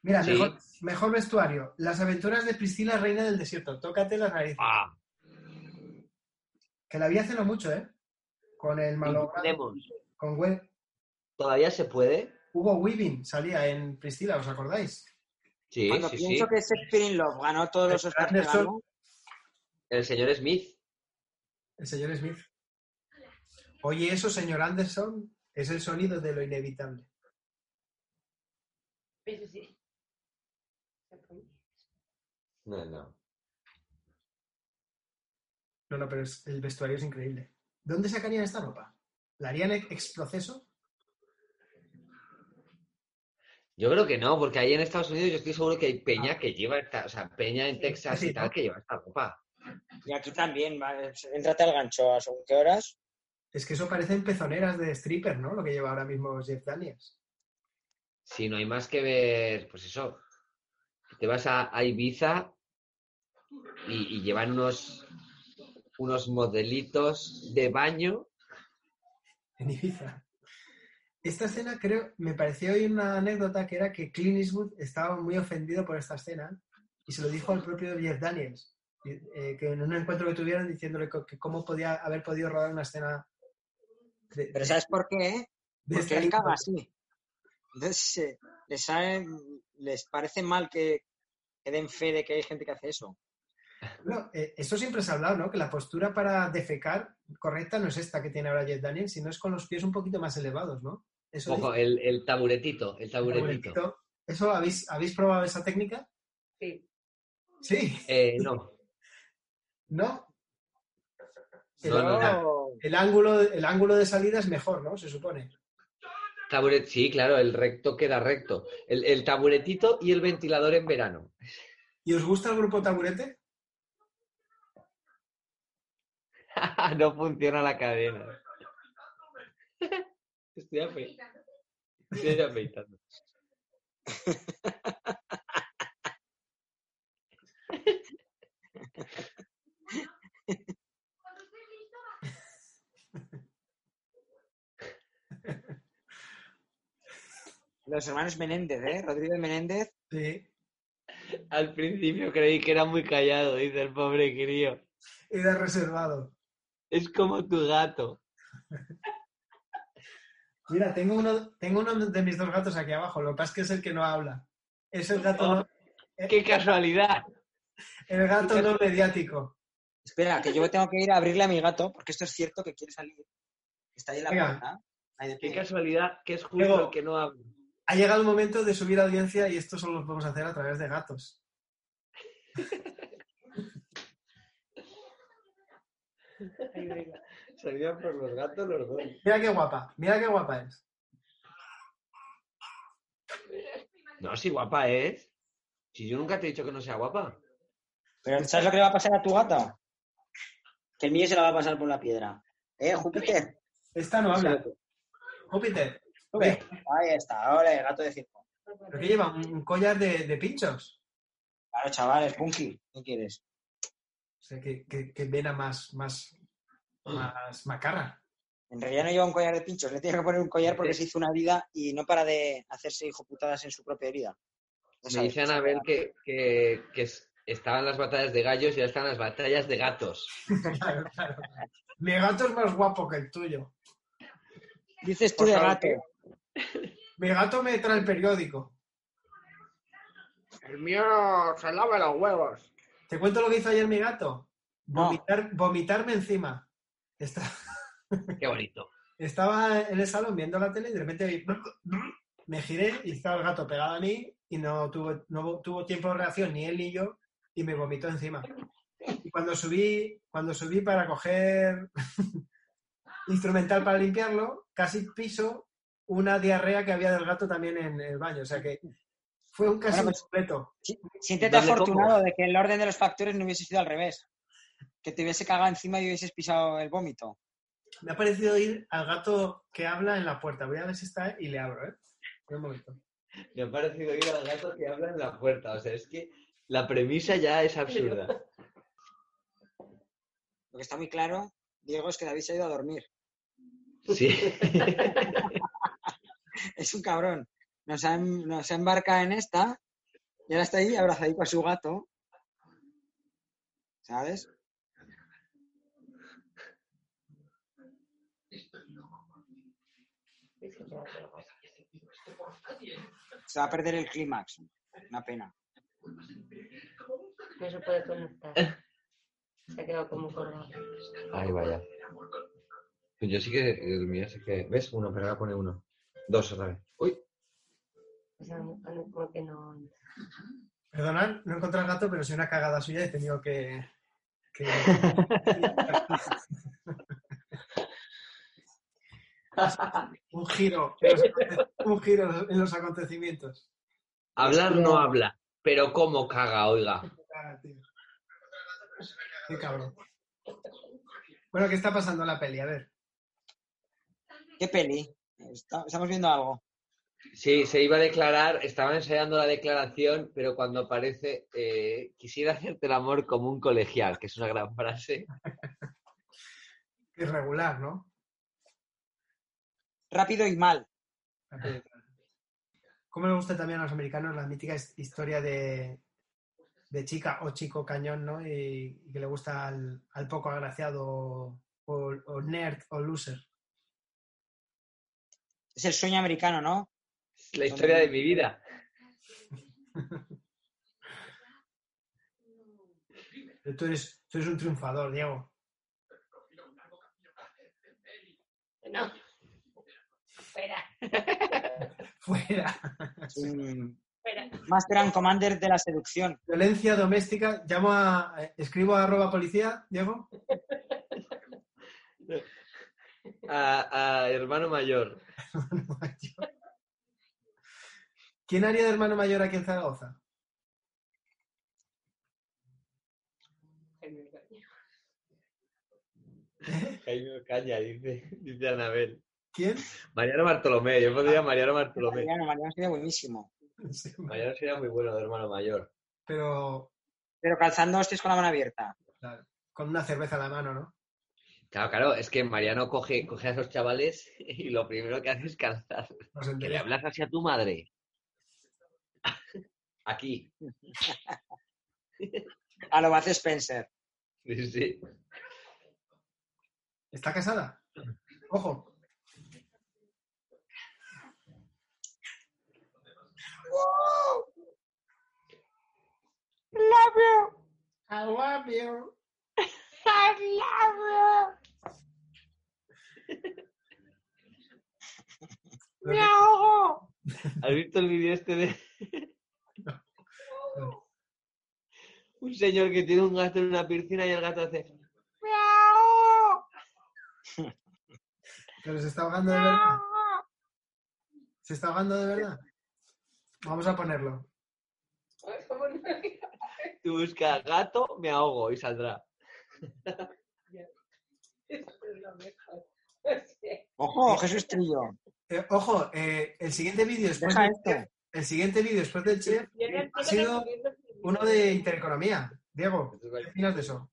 Mira, Sí. mejor, mejor vestuario Las aventuras de Priscila, Reina del Desierto. Tócate las narices. Ah, Que la vi hace no mucho, ¿eh? Con el malo. tenemos. Con Gwen- ¿Todavía se puede? Hugo Weaving salía en Priscila, ¿os acordáis? Sí, Cuando sí, pienso sí. que Shakespeare Love ganó todos los Oscars El señor Smith. El señor Smith. Oye, eso, señor Anderson, es el sonido de lo inevitable. Eso sí. No, no. No, no, pero es- el vestuario es increíble. ¿Dónde sacarían esta ropa? ¿La harían ex proceso? Yo creo que no, porque ahí en Estados Unidos yo estoy seguro que hay peña que lleva esta, o sea, peña en Texas Sí, y tal ¿no? que lleva esta ropa. y aquí también. Entrate al gancho, ¿a según qué horas? Es que eso parecen pezoneras de stripper, ¿no? Lo que lleva ahora mismo Jeff Daniels. Si no hay más que ver, pues eso. Te vas a, a Ibiza y, y llevan unos, unos modelitos de baño. en Ibiza. Esta escena, creo, me pareció hoy una anécdota que era que Clint Eastwood estaba muy ofendido por esta escena y se lo dijo al propio Jeff Daniels, eh, que en un encuentro que tuvieron diciéndole que cómo podía haber podido rodar una escena de, Pero ¿sabes por qué? de Porque él caga así. Entonces, eh, les parece mal que, que den fe de que hay gente que hace eso. Bueno, eh, esto siempre se ha hablado, ¿no? Que la postura para defecar correcta no es esta que tiene ahora Jeff Daniels, sino es con los pies un poquito más elevados, ¿no? Eso Ojo, el, el taburetito, el taburetito. ¿Eso habéis, habéis probado esa técnica? Sí. Sí, Eh, no, ¿no? El, No, no, Pero- el ángulo, el ángulo de salida es mejor, ¿no? Se supone. taburet, sí, claro, el recto queda recto. El, el taburetito y el ventilador en verano. ¿Y os gusta el grupo Taburete? no funciona la cadena. Estoy afe- estoy afeitando. Los hermanos Menéndez, ¿eh? Rodrigo Menéndez. Sí. Al principio creí que era muy callado, dice el pobre crío. Era reservado. Es como tu gato. Mira, tengo uno, tengo uno de mis dos gatos aquí abajo. Lo que pasa es que es el que no habla. Es el gato, no, ¡Qué casualidad! el gato no mediático. Espera, que yo tengo que ir a abrirle a mi gato, porque esto es cierto que quiere salir. Está ahí en la Venga. puerta. ¡Qué casualidad! Que es justo Luego- el que no habla. Ha llegado el momento de subir audiencia y esto solo lo podemos hacer a través de gatos. Por los gatos los dos. Mira qué guapa, mira qué guapa es. No, si guapa es. Si yo nunca te he dicho que no sea guapa. Pero ¿sabes lo que le va a pasar a tu gata? Que el mío se la va a pasar por la piedra. ¿Eh, Júpiter? Esta no habla. Júpiter, Sube. Ahí está, ole, gato de circo. ¿pero qué lleva? ¿Un un collar de, de pinchos? Claro, chavales, punky. ¿Qué quieres? O sea, que, que, que vena más, más, más macarra. En realidad no lleva un collar de pinchos, le tiene que poner un collar porque se hizo una herida y no para de hacerse hijo putadas en su propia herida. Me dice Anabel que, que, que es- estaban las batallas de gallos y ahora están las batallas de gatos. Claro, claro. Mi gato es más guapo que el tuyo. Dices tú Por de gato. Mi gato me trae el periódico. El mío se lava los huevos. ¿Te cuento lo que hizo ayer mi gato? No. Vomitar, vomitarme encima. Está- Qué bonito. estaba en el salón viendo la tele y de repente me giré y estaba el gato pegado a mí y no tuvo, no tuvo tiempo de reacción ni él ni yo y me vomitó encima. Y cuando subí, cuando subí para coger instrumental para limpiarlo, casi piso una diarrea que había del gato también en el baño. O sea que fue un Bueno, pues- completo. Siéntete ¿Dónde afortunado de que el orden de los factores no hubiese sido al revés. Que te hubiese cagado encima y hubieses pisado el vómito. Me ha parecido ir al gato que habla en la puerta. Voy a ver si está y le abro, ¿eh? Un momento. Me ha parecido ir al gato que habla en la puerta. O sea, es que la premisa ya es absurda. Lo que está muy claro, Diego, es que David se ha ido a dormir. Sí. Es un cabrón. Nos ha, nos ha embarcado en esta y ahora está ahí abrazadito a su gato. ¿Sabes? Se va a perder el clímax. Una pena. No se puede conectar. Se ha quedado como colgado. Ay, vaya. Yo sí que, el mío sí que... ¿Ves? Uno, pero ahora pone uno. Dos otra vez. Uy. O sea, no- no- como que no. Perdonad, no he encontrado el gato, pero soy una cagada suya y he tenido que. que- un giro. en los aconte- Un giro en los acontecimientos. Hablar no habla, pero cómo caga, oiga. Qué cabrón. Bueno, ¿qué está pasando en la peli? A ver. ¿Qué peli? Estamos viendo algo. Sí, se iba a declarar, estaba ensayando la declaración, pero cuando aparece, eh, quisiera hacerte el amor como un colegial, que es una gran frase. Irregular, ¿no? Rápido y mal. ¿Cómo le gusta también a los americanos la mítica his- historia de, de chica o chico cañón, ¿no? Y, y que le gusta al, al poco agraciado o, o nerd o loser. Es el sueño americano, ¿no? Es la historia de mi vida. Tú eres, tú eres un triunfador, Diego. No. Fuera. Un espera. Master and Commander de la seducción. Violencia doméstica. Llamo a. eh, Escribo a arroba policía, Diego. A, a hermano mayor. ¿Quién haría de hermano mayor aquí en Zaragoza? Jaime Caña, dice, dice Anabel. ¿Quién? Mariano Bartolomé, yo pondría Mariano Bartolomé. Mariano, Mariano sería buenísimo. Sí, Mariano sería muy bueno de hermano mayor. Pero Pero calzando hostias con la mano abierta. claro, con una cerveza en la mano, ¿no? Claro, claro, es que Mariano coge, coge a esos chavales y lo primero que hace es calzar. Que le hablas así a tu madre. Aquí. A lo hace Spencer. Sí, sí. ¿Está casada? Ojo. I love you. ¿Has visto el vídeo este de un señor que tiene un gato en una piscina y el gato hace Pero se está ahogando de verdad. ¿Se está ahogando de verdad? Vamos a ponerlo. tú busca gato, me ahogo y saldrá. Ojo, Jesús Trillo. Eh, ojo, eh, el siguiente vídeo Deja esto. chef, el siguiente vídeo después del chef ha sido uno de intereconomía. Diego, ¿qué opinas de eso?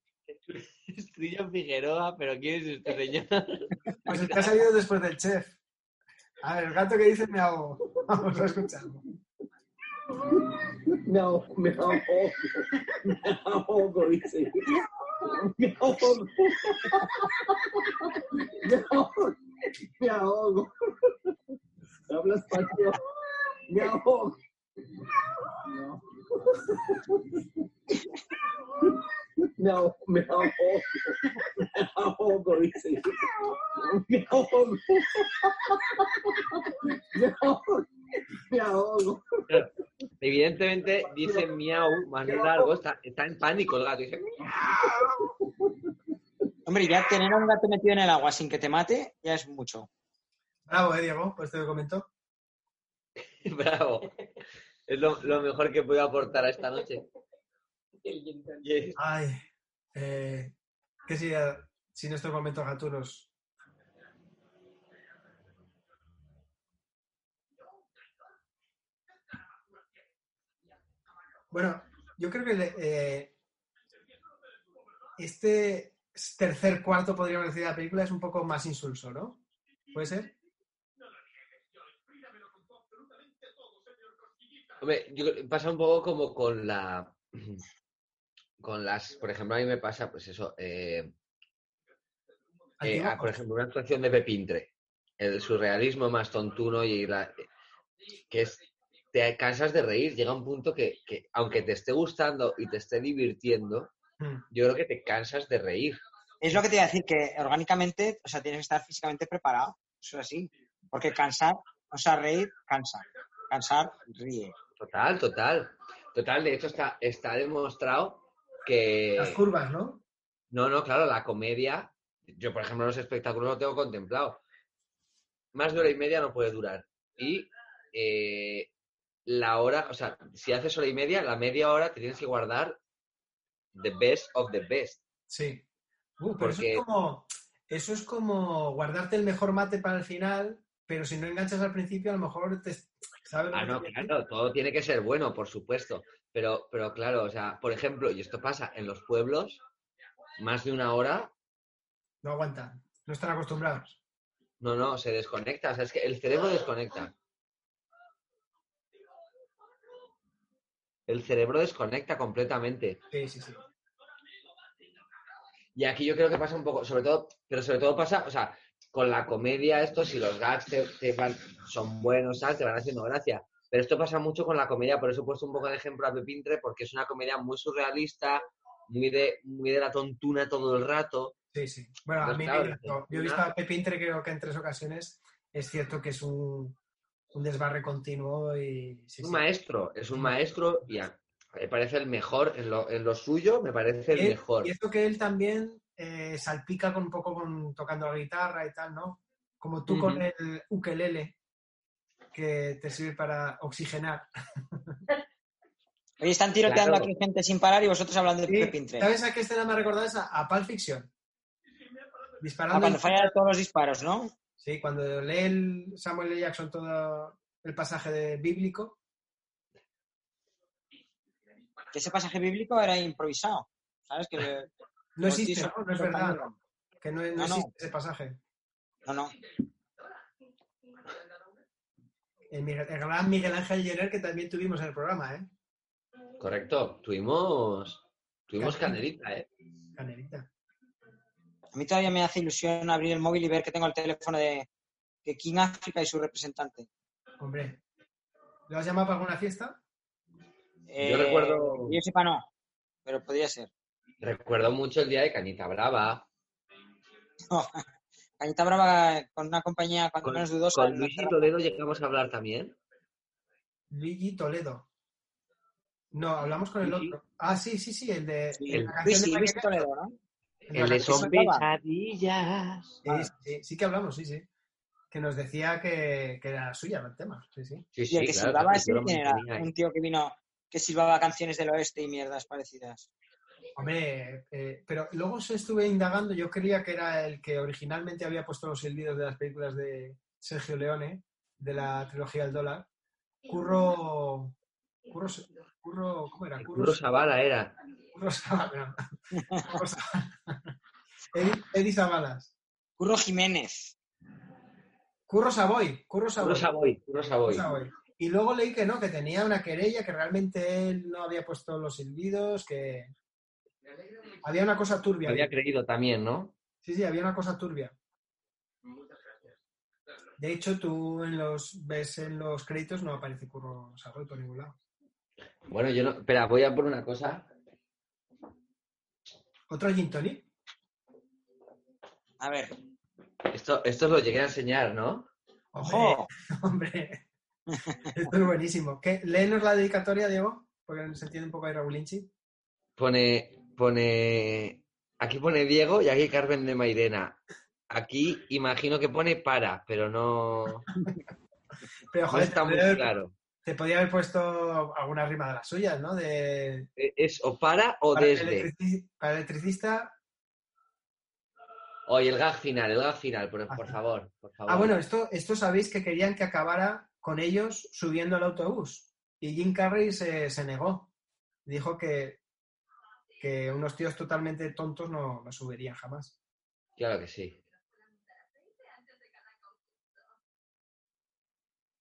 Trillo Figueroa, pero ¿quién es este señor? Pues el que ha salido después del chef. A ver, el gato que dice me ahogo. Vamos a escucharlo. Me ahogo, me ahogo. Me ahogo, dice. Me ahogo. Me ahogo. Me ahogo. Habla español. Me ahogo. No. Me ahogo, me ahogo. Me ahogo, dice. Me ahogo. Me ahogo. Me ahogo. Evidentemente dice miau más largo, está, está en pánico el gato. Dice, Hombre, ya tener a un gato metido en el agua sin que te mate ya es mucho. Bravo, eh, Diego, pues te lo comento. bravo. Es lo, lo mejor que puedo aportar a esta noche. Yes. Ay, eh, ¿qué sería sin estos momentos gatunos? Bueno, yo creo que eh, este tercer cuarto, podríamos decir, de la película es un poco más insulso, ¿no? ¿Puede ser? Hombre, yo creo que pasa un poco como con la. Con las. Por ejemplo, a mí me pasa, pues eso. eh, eh, ah, por ejemplo, una actuación de Pepintre. El surrealismo más tontuno y la. que es. Te cansas de reír. Llega un punto que, que, aunque te esté gustando y te esté divirtiendo, Mm. yo creo que te cansas de reír. Es lo que te iba a decir, que orgánicamente, o sea, tienes que estar físicamente preparado. Eso es así. Porque cansar, o sea, reír, cansa. Cansar, ríe. Total, total. Total, de hecho está, está demostrado que... Las curvas, ¿no? No, no, claro, la comedia, yo por ejemplo los espectáculos lo tengo contemplado. Más de hora y media no puede durar. Y eh, la hora, o sea, si haces hora y media, la media hora te tienes que guardar the best of the best. Sí. Uh, pero Porque- eso, es como, eso es como guardarte el mejor mate para el final, pero si no enganchas al principio, a lo mejor te... ¿sabes Ah, no, claro, todo tiene que ser bueno, por supuesto. Pero, pero claro, o sea, por ejemplo, y esto pasa en los pueblos, más de una hora? No aguantan, no están acostumbrados. no, no, se desconecta. O sea, es que el cerebro desconecta. El cerebro desconecta completamente. Sí, sí, sí. Y aquí yo creo que pasa un poco, sobre todo, pero sobre todo pasa, o sea, con la comedia, esto, si los gags te, te van, son buenos, ¿sabes? te van haciendo gracia. Pero esto pasa mucho con la comedia, por eso he puesto un poco de ejemplo a Pepintre, porque es una comedia muy surrealista, muy de, muy de la tontuna todo el rato. Sí, sí. Bueno, a mí claro, me encantó. Yo he visto a Pepintre creo que en tres ocasiones. Es cierto que es un, un desbarre continuo y... sí, Es un sí. maestro, es un maestro y a- me parece el mejor, en lo, en lo suyo me parece el él- mejor. Y esto que él también eh, salpica con un poco con tocando la guitarra y tal, ¿no? Como tú con el ukelele, que te sirve para oxigenar. Hoy están tiroteando Claro. aquí gente sin parar y vosotros hablando de Y, Pepintre. ¿Sabes a qué escena me ha recordado esa? A Pulp Fiction. Ah, Disparando. cuando en- fallan todos los disparos, ¿no? Sí, cuando lee el Samuel L. Jackson todo el pasaje de bíblico. Que ese pasaje bíblico era improvisado. ¿Sabes? Que No existe, ¿no? No es verdad. Que no, no No, no. existe ese pasaje. No, no. El, gran Miguel Ángel Llerer que también tuvimos en el programa, ¿eh? Correcto, tuvimos, tuvimos Canelita. canelita, ¿eh? Canelita. A mí todavía me hace ilusión abrir el móvil y ver que tengo el teléfono de, de King África y su representante. Hombre. ¿Lo has llamado para alguna fiesta? Eh, recuerdo- que Yo sepa no, pero podría ser. Recuerdo mucho el día de Cañita Brava, Cañita Brava con una compañía cuando con, menos dudosa. con Luigi nuestra- Toledo llegamos a hablar también. Luigi Toledo. No, hablamos con el otro. Ah, sí, sí, sí, el de Sí, el- la canción de Luis. Toledo, ¿no? El de Son pesadillas. Sí, sí, sí que hablamos, sí, sí. Que nos decía que, que era suya el tema. Sí, sí. Sí, Y el que claro, silbaba ese, yo lo ¿quién era? Un tío que vino, que silbaba canciones del oeste y mierdas parecidas. Hombre, eh, pero luego se estuve indagando, yo creía que era el que originalmente había puesto los silbidos de las películas de, Sergio Leone, de la trilogía El Dólar. Curro. Curro. Curro ¿Cómo era? El Curro Sabara era. Curro Sabala. Curro Sabala. Edi- Edi Zabalas. Curro Jiménez. Curro Savoy. Curro Savoy. Curro Savoy. Curro Savoy. Curro Savoy. Y luego leí que no, que tenía una querella, que realmente él no había puesto los silbidos, que había una cosa turbia. Había creído también, ¿no? Sí, sí, había una cosa turbia. De hecho, tú en los ves en los créditos no aparece Curro Savoy por ningún lado. Bueno, yo no. Espera, voy a por una cosa. ¿Otro gin tonic? A ver. Esto, esto os lo llegué a enseñar, ¿no? ¡Ojo! hombre. Esto es buenísimo. ¿Qué? Léenos la dedicatoria, Diego, porque se entiende un poco ahí Raúl Inchi. Pone, pone. Aquí pone Diego y aquí Carmen de Mairena. Aquí imagino que pone para, pero no, Pero, no joder, está te, muy haber, claro. te podía haber puesto alguna rima de las suyas, ¿no? De, E- ¿Es o para o para, desde? electrici- para el electricista. Oye, el gag final, el gag final, por, por favor, por favor. Ah, bueno, esto, esto sabéis que querían que acabara con ellos subiendo al autobús. Y Jim Carrey se, se negó. Dijo que, que unos tíos totalmente tontos no, no subirían jamás. Claro que sí.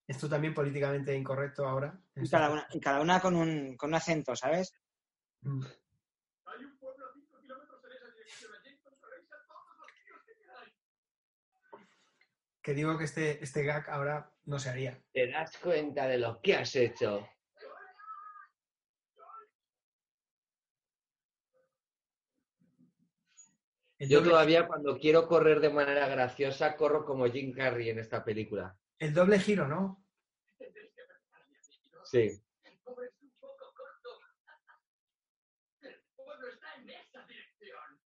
Esto también políticamente incorrecto ahora. Y cada una, y cada una con, un, con un acento, ¿sabes? Mm. Hay un pueblo a 5 kilómetros en esa dirección. Allí encontraréis a todos los tíos que queráis. Que digo que este, este gag ahora no se haría. ¿Te das cuenta de lo que has hecho? Yo doble, todavía cuando quiero correr de manera graciosa, corro como Jim Carrey en esta película. el doble giro, ¿no? Sí. El pobre es un poco corto. El pueblo está en esa dirección.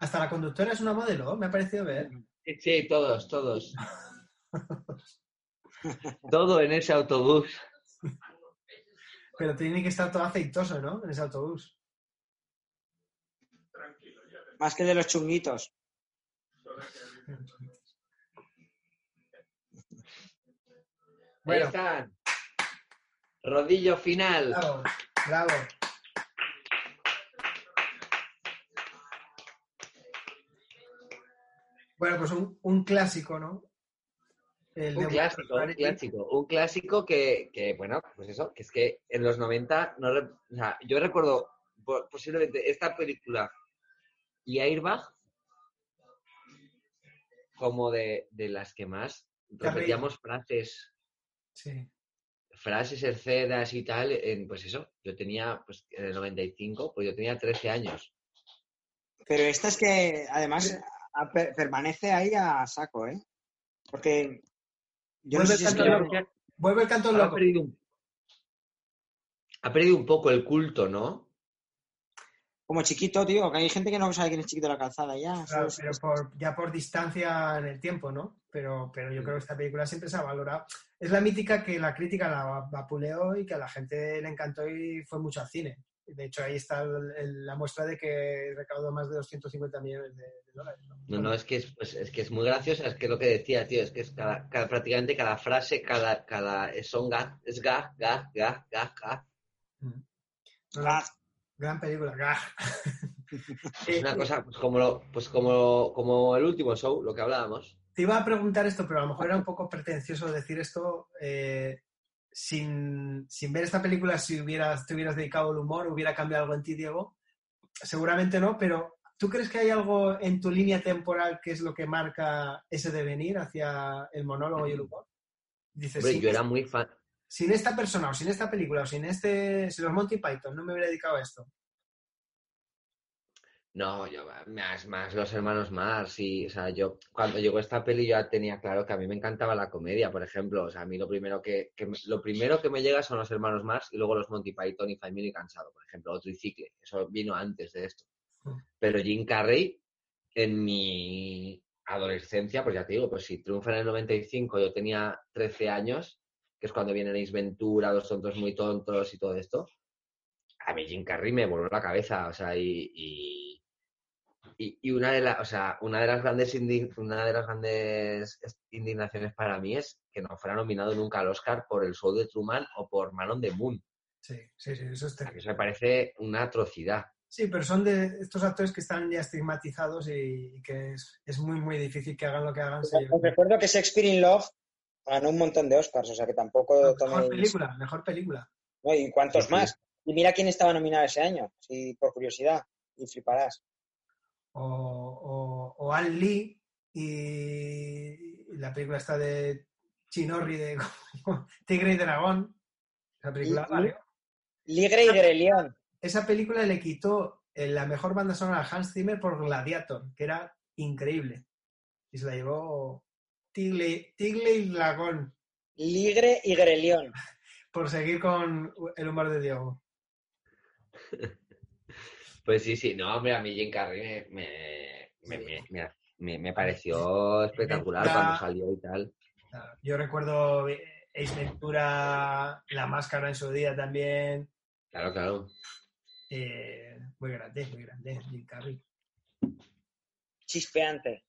Hasta la conductora es una modelo, me ha parecido ver. Sí, todos, todos. Todo en ese autobús. Pero tiene que estar todo aceitoso, ¿no? En ese autobús. Tranquilo, ya verás. Más que de los chunguitos. Ahí Bueno. están. Rodillo final. Bravo, bravo. Bueno, pues un, un clásico, ¿no? El Un clásico, un clásico. Un clásico que, que, bueno, pues eso, que es que en los 90, no, re- o sea, yo recuerdo po- posiblemente esta película y Airbag como de, de las que más repetíamos frases, Sí. frases herceras y tal, en, pues eso, yo tenía, pues en el 95, pues yo tenía 13 años. Pero esta es que además a- permanece ahí a saco, ¿eh? Porque yo no Vuelve sé si es el que canto loco. Vuelve el canto ha perdido, un, ha perdido un poco el culto, ¿no? como chiquito, tío, que hay gente que no sabe quién es chiquito de la calzada ya. Claro, pero por, ya por distancia en el tiempo, ¿no? Pero, pero yo creo que esta película siempre se ha valorado. Es la mítica que la crítica la vapuleó y que a la gente le encantó y fue mucho al cine. De hecho, ahí está el- el- la muestra de que recaudó más de 250 millones de, de dólares. ¿no? No, no, es que es, pues, es que es muy graciosa, es que lo que decía, tío, es que es cada, cada- prácticamente cada frase, cada, cada, son gag, es gag, gag, gag, gag, gag. Mm. No, no, gran película. Gah. Es una cosa, pues como, lo- pues como, como el último show, lo que hablábamos. Te iba a preguntar esto, pero a lo mejor era un poco pretencioso decir esto. eh, sin, sin ver esta película, si hubieras, te hubieras dedicado al humor, hubiera cambiado algo en ti, Diego. Seguramente no, pero ¿tú crees que hay algo en tu línea temporal que es lo que marca ese devenir hacia el monólogo y el humor? Dices, Hombre, yo era muy fan, sin esta persona, o sin esta película, o sin este, sin los Monty Python, no me hubiera dedicado a esto. No, yo más, más los hermanos Mars y, o sea, yo cuando llegó esta peli yo ya tenía claro que a mí me encantaba la comedia, por ejemplo, o sea, a mí lo primero que, lo primero que me llega son los hermanos Mars y luego los Monty Python y Family y Cansado, por ejemplo, o Tricicle, eso vino antes de esto. Pero Jim Carrey en mi adolescencia, pues ya te digo, pues si triunfa en el 95, yo tenía 13 años, que es cuando vienen Ace Ventura, Los tontos muy tontos y todo esto, a mí Jim Carrey me voló la cabeza, o sea, y, y- Y, y una de las, o sea, una de las grandes una de las grandes indignaciones para mí es que no fuera nominado nunca al Oscar por el show de Truman o por Man on the Moon. Sí, sí, sí, eso es terrible. Eso me parece una atrocidad. Sí, pero son de estos actores que están ya estigmatizados y, y que es, es muy, muy difícil que hagan lo que hagan. Os recuerdo que Shakespeare in Love ganó un montón de Oscars, o sea que tampoco Mejor película, mejor película. ¿no? ¿Y cuántos Sí, sí. más? Y mira quién estaba nominado ese año, si por curiosidad, y fliparás. O, o, o Al Lee y la película está de Chinorri de Tigre y Dragón. Esa película, vale. Ligre y Grelión. Esa película le quitó eh, la mejor banda sonora a Hans Zimmer por Gladiator, que era increíble. Y se la llevó Tigre, Tigre y Dragón, Ligre y Grelión. por seguir con el humor de Diego. Pues sí, sí, no, hombre, a mí Jim Carrey me, me, me, me- me- me- me pareció espectacular cuando salió y tal. Yo recuerdo eh, Ace Ventura, La Máscara en su día también. Claro, claro. Eh, muy grande, muy grande, Jim Carrey. Chispeante.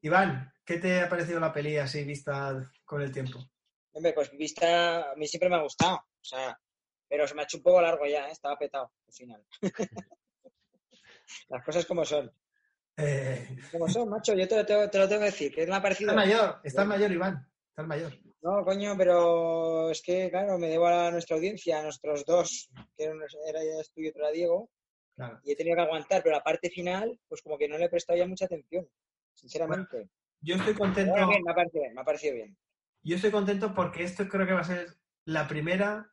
Iván, ¿qué te ha parecido la peli así vista con el tiempo? Hombre, pues vista, a mí siempre me ha gustado. O sea, pero se me ha hecho un poco largo ya, ¿eh? estaba petado al final. Las cosas como son. Eh, Como son, macho, yo te, lo tengo- te lo tengo que decir. Que me ha parecido. estás mayor, estás mayor, Iván. Estás mayor. No, coño, pero es que, claro, me debo a nuestra audiencia, a nuestros dos, que era ya tú y Diego, Claro. y he tenido que aguantar, pero la parte final, pues como que no le he prestado ya mucha atención, sinceramente. Yo estoy contento. bien, me ha parecido bien, me ha parecido bien. Yo estoy contento porque esto creo que va a ser la primera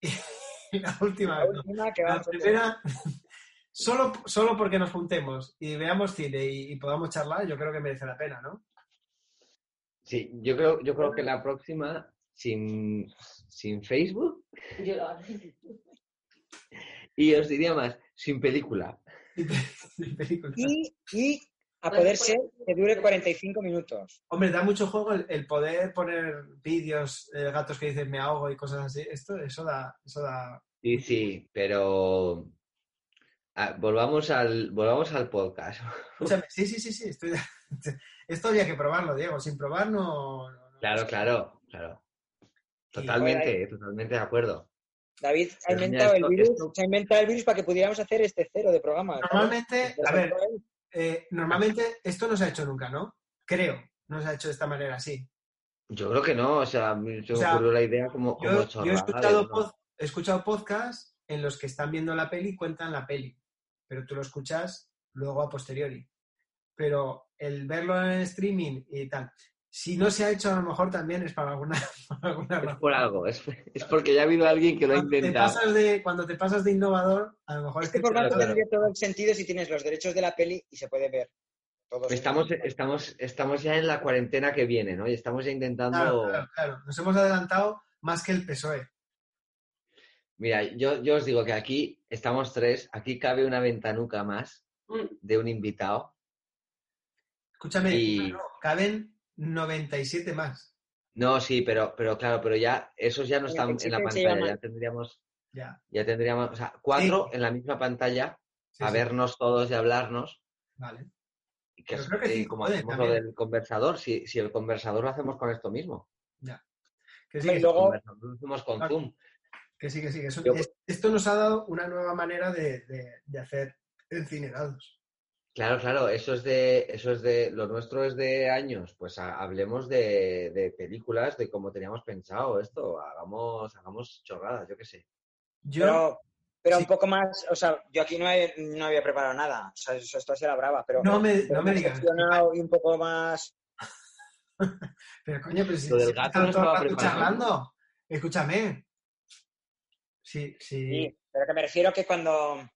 y la última. La última que va La a primera, solo, solo porque nos juntemos y veamos cine y, y podamos charlar, yo creo que merece la pena, ¿no? Sí, yo creo, yo creo que la próxima, sin, sin Facebook, Yo lo hago. y os diría más, sin película. Y película. Y, y a poder ser que dure 45 minutos. Hombre, da mucho juego el, el poder poner vídeos, eh, gatos que dicen me ahogo y cosas así. Esto, eso da, eso da. Sí, sí, pero ah, volvamos al, volvamos al podcast. Escúchame, sí, sí, sí, sí. Estoy Esto había que probarlo, Diego. Sin probar no. no- no- Claro, claro, claro. Totalmente, eh, totalmente de acuerdo. David ha Pero mira, inventado el virus, esto- se ha inventado el virus para que pudiéramos hacer este cero de programa. Normalmente, a ver, eh, normalmente esto no se ha hecho nunca, ¿no? Creo, no se ha hecho de esta manera así. Yo creo que no, o sea, a mí se O me sea, ocurrió la idea como, como Yo, yo he, chorrada escuchado no- pod- he escuchado podcasts en los que están viendo la peli y cuentan la peli, pero tú lo escuchas luego a posteriori. Pero el verlo en streaming y tal, si no se ha hecho a lo mejor también es para alguna, para alguna Es por algo, es, es porque ya ha habido alguien que lo ha te, intentado. pasas de, cuando te pasas de innovador, a lo mejor es Este que... formato claro. tendría todo el sentido si tienes los derechos de la peli y se puede ver. Todos Estamos, estamos, estamos ya en la cuarentena que viene, ¿no? Y estamos ya intentando... Claro, claro, claro. Nos hemos adelantado más que el PSOE. Mira, yo, yo os digo que aquí estamos tres, aquí cabe una ventanuca más de un invitado. Escúchame, Y- no, caben 97 más. No, sí, pero, pero claro, pero ya esos ya no están en la pantalla, ya tendríamos, Ya. ya tendríamos, o sea, cuatro en la misma pantalla, sí, a sí. vernos todos y hablarnos. Vale. Y que creo que y sí, como puede, hacemos también. lo del conversador, si, si el conversador lo hacemos con esto mismo. Que sí, Hombre, que y sí. luego- El conversador lo hacemos con. Zoom. Que sí, que sí. que eso- Yo- es- esto nos ha dado una nueva manera de, de- de hacer encinerados. Claro, claro, eso es de, eso es de, lo nuestro es de años, pues ha- hablemos de, de películas, de cómo teníamos pensado esto, hagamos, hagamos chorradas, yo qué sé. Yo, Pero, pero Sí. un poco más, o sea, yo aquí no, he- no había preparado nada. O sea, eso, esto se la brava, pero, no me, pero no me digas. y un poco más. Pero coño, pero si, Lo del gato no estaba charlando. Escúchame. Sí, sí. Sí, pero que me refiero que cuando,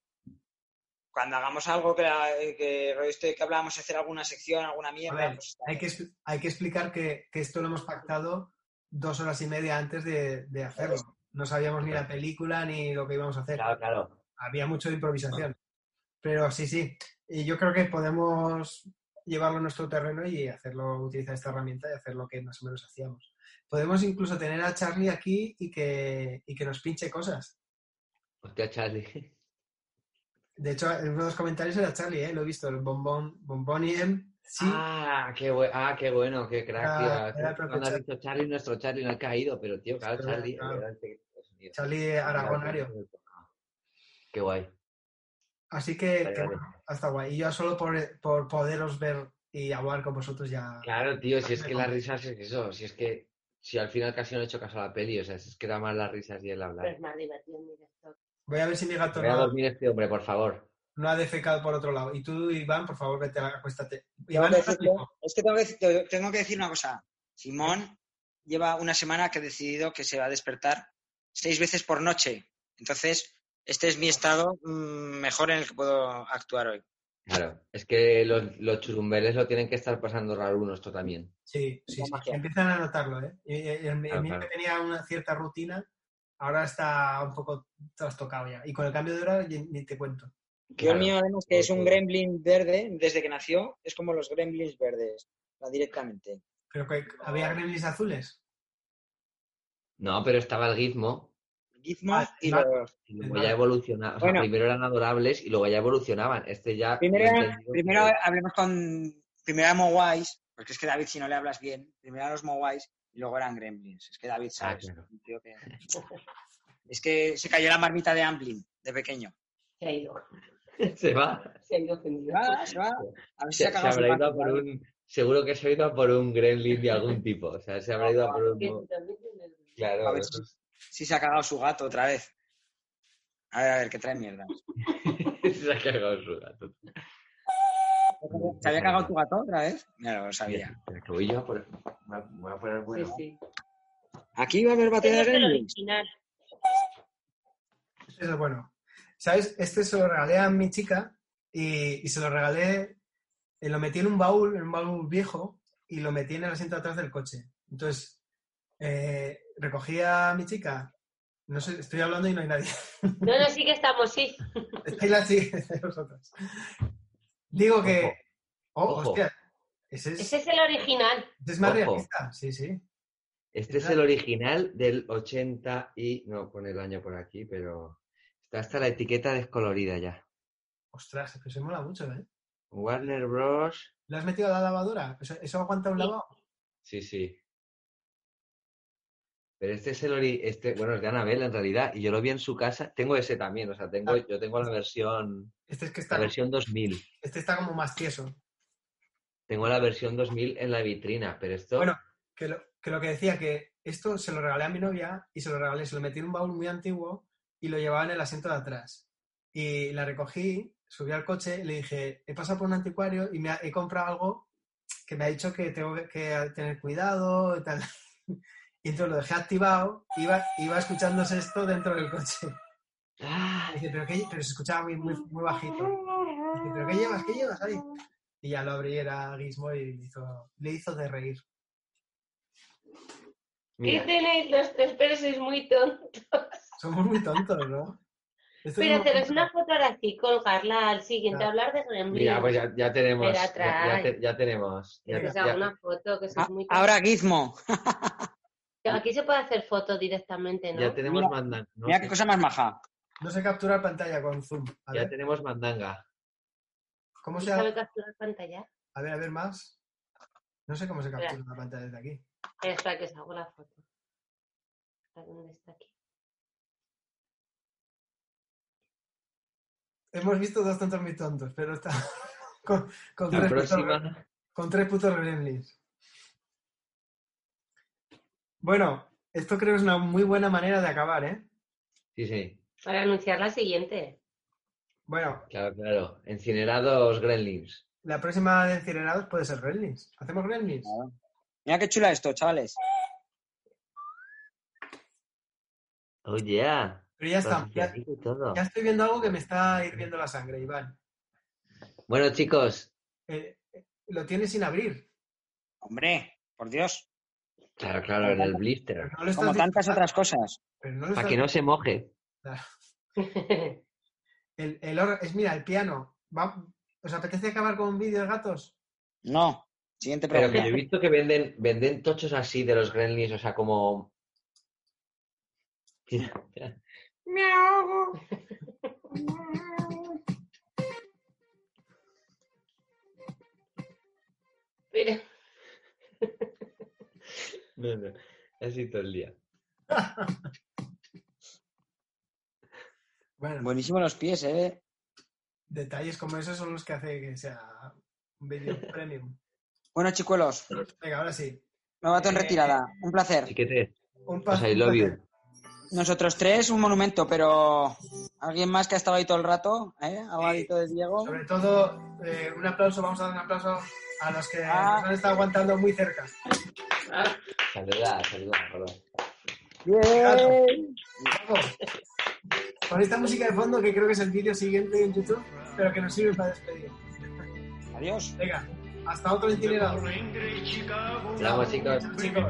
cuando hagamos algo que, la- que, rollo este que hablábamos de hacer alguna sección, alguna A mierda, ver, pues hay que, hay que explicar que, que esto lo hemos pactado dos horas y media antes de, de hacerlo. No sabíamos ni la película ni lo que íbamos a hacer. Claro, claro. había mucho de improvisación. Pero sí, sí. Y yo creo que podemos llevarlo a nuestro terreno y hacerlo, utilizar esta herramienta y hacer lo que más o menos hacíamos. Podemos incluso tener a Charlie aquí y que, y que nos pinche cosas. Hostia, Charlie. De hecho, en uno de los comentarios era Charlie, ¿eh? Lo he visto, el bombón, bomboniem. Sí, Ah, qué, bue- ah, qué bueno, qué crack, tío. Cuando has dicho Charlie, nuestro Charlie no ha caído, pero tío, claro, Charlie. claro. Charlie Aragonario. Qué guay. Así que, Vale, que vale. bueno, hasta guay. Y yo solo por, por poderos ver y hablar con vosotros ya. Claro, tío, si es que las risas es eso, si es que si al final casi no he hecho caso a la peli, o sea, si es que era más las risas y el Pero hablar. es más divertido en directo. Voy a ver si mi gato Voy a no, dormir este hombre, por favor. no ha defecado por otro lado. Y tú, Iván, por favor, vete, acuéstate. Iván, es que tengo que, te- tengo que decir una cosa. Simón lleva una semana que ha decidido que se va a despertar seis veces por noche. Entonces, este es mi estado mm, mejor en el que puedo actuar hoy. Claro, es que los, los churumbeles lo tienen que estar pasando raro esto también. Sí, sí, sí. Empiezan a notarlo, ¿eh? El, el Claro, mío claro. que tenía una cierta rutina, ahora está un poco trastocado ya. Y con el cambio de hora ni, te cuento. Yo el mío, además, que es un gremlin verde, desde que nació, es como los gremlins verdes, va directamente. Pero que había gremlins azules. No, pero estaba el gizmo Gizmo Ah, y vale. los... y luego ya evolucionaban. O sea, Bueno. primero eran adorables y luego ya evolucionaban. Este ya. Primero, primero que- hablemos con... Primero eran Mogwais, porque es que David, si no le hablas bien, primero eran los Mogwais y luego eran gremlins. Es que David, Ah. Un tío que- Es que se cayó la marmita de Amblin, de pequeño. Se ha ido. Se va. Se ha ido Se ofendido. va, se va. A ver si Se, se ha se habrá ido a por un. Seguro que se ha ido a por un gremlin de algún tipo. O sea, se habrá ido a por un. Claro, A ver eso Si se ha cagado su gato otra vez. A ver, a ver, que trae mierda. se ha cagado su gato. ¿Se había cagado tu gato otra vez? Ya lo sabía. Por- voy a- voy a poner bueno. Sí, sí. Aquí va a haber batalla de Este original. Eso es bueno. ¿Sabes? Este se lo regalé a mi chica y, y se lo regalé, eh, lo metí en un baúl, en un baúl viejo, y lo metí en el asiento de atrás del coche. Entonces, eh, recogí a mi chica, no sé, estoy hablando y no hay nadie. No, no, sí que estamos, sí. Estáis la siguiente de vosotros. Digo que. Oh, Ojo. hostia. Ese es, Ese es el original. ese es más Ojo. realista. Sí, sí. Este es el original del 80 y... No pone el año por aquí, pero... Está hasta la etiqueta descolorida ya. Ostras, pero se mola mucho, ¿eh? Warner Bros. ¿Lo has metido a la lavadora? ¿Eso, eso aguanta un Sí. lavado? Sí, sí. Pero este es el ori... Este, bueno, es de Anabel en realidad. Y yo lo vi en su casa. Tengo ese también. O sea, tengo, Ah. yo tengo la versión... Este es que La versión 2000. este está como más tieso. Tengo la versión 2000 en la vitrina. Pero esto... Bueno, que lo, que lo que decía, que esto se lo regalé a mi novia y se lo regalé, se lo metí en un baúl muy antiguo y lo llevaba en el asiento de atrás. Y la recogí, subí al coche le dije, he pasado por un anticuario y me ha- he comprado algo que me ha dicho que tengo que, que tener cuidado y tal. Y entonces lo dejé activado, iba, iba escuchándose esto dentro del coche. ¡Ah! Y dice, pero, qué- pero se escuchaba muy, muy, muy bajito. Y dice, pero ¿qué llevas? ¿Qué llevas ahí? Y ya lo abrí, era Gizmo y le hizo, le hizo de reír. ¿Qué tenéis los tres? Pero sois muy tontos. Somos muy tontos, ¿no? Esto Pero haceros una foto ahora sí, colgarla al siguiente, Claro. hablar de Gremlins. mira, pues ya, ya tenemos... Ya, ya atrás. te- ya tenemos. ya- Que os ya- haga una foto, que sois Ah, muy tontos. ahora Gizmo. Aquí se puede hacer foto directamente, ¿no? ya tenemos Mira, mandanga. ¿no? Mira qué cosa más maja. No sé capturar pantalla con zoom. A Ya ver, tenemos mandanga. ¿cómo ¿Y se ¿Sabe capturar pantalla? A ver, a ver más. No sé cómo se captura Espera. la pantalla desde aquí. Espera que os hago la foto. ¿A ¿Dónde está aquí? Hemos visto dos tontos muy tontos, pero está con, tres, putos, próxima... con tres putos gremlins. Bueno, esto creo que es una muy buena manera de acabar, ¿eh? Sí, sí. Para anunciar la siguiente. Bueno, Claro, claro. Incinerados gremlins. la próxima de incinerados puede ser gremlins. ¿Hacemos gremlins? Mira qué chula esto, chavales. Oh, yeah. Pero ya está. Ya, ya estoy viendo algo que me está hirviendo la sangre, Iván. Bueno, chicos. Eh, eh, lo tienes sin abrir. Hombre, por Dios. Claro, claro, en el blister. Como tantas otras cosas. Para que no se moje. El, el oro, es, mira, el piano. ¿Os apetece acabar con un vídeo de gatos? No. Siguiente pregunta. Pero que yo he visto que venden, venden tochos así de los Gremlins, o sea, como. Me ahogo. Mira. No, no. Así todo el día. Bueno, Buenísimo los pies, ¿eh? detalles como esos son los que hace que sea un vídeo premium. Bueno, chicuelos, Venga, ahora sí. me bato en Eh, retirada. Un placer. Chiquete, Un placer. you. Nosotros tres, un monumento, pero alguien más que ha estado ahí todo el rato, ¿eh? Al ladito de Diego. Sobre todo, eh, un aplauso, vamos a dar un aplauso a los que Ah. nos han estado aguantando muy cerca. Saluda, saluda, perdón. Bien. Vamos. Con esta música de fondo, que creo que es el vídeo siguiente en YouTube, pero que nos sirve para despedir. Adiós. Venga, hasta otro itinerado. Vamos, chicos. Chicos.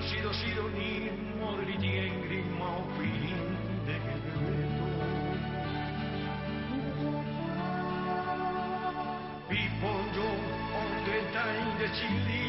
Figuan sido sido ni modri di engri ma fin de People don't on the time the chili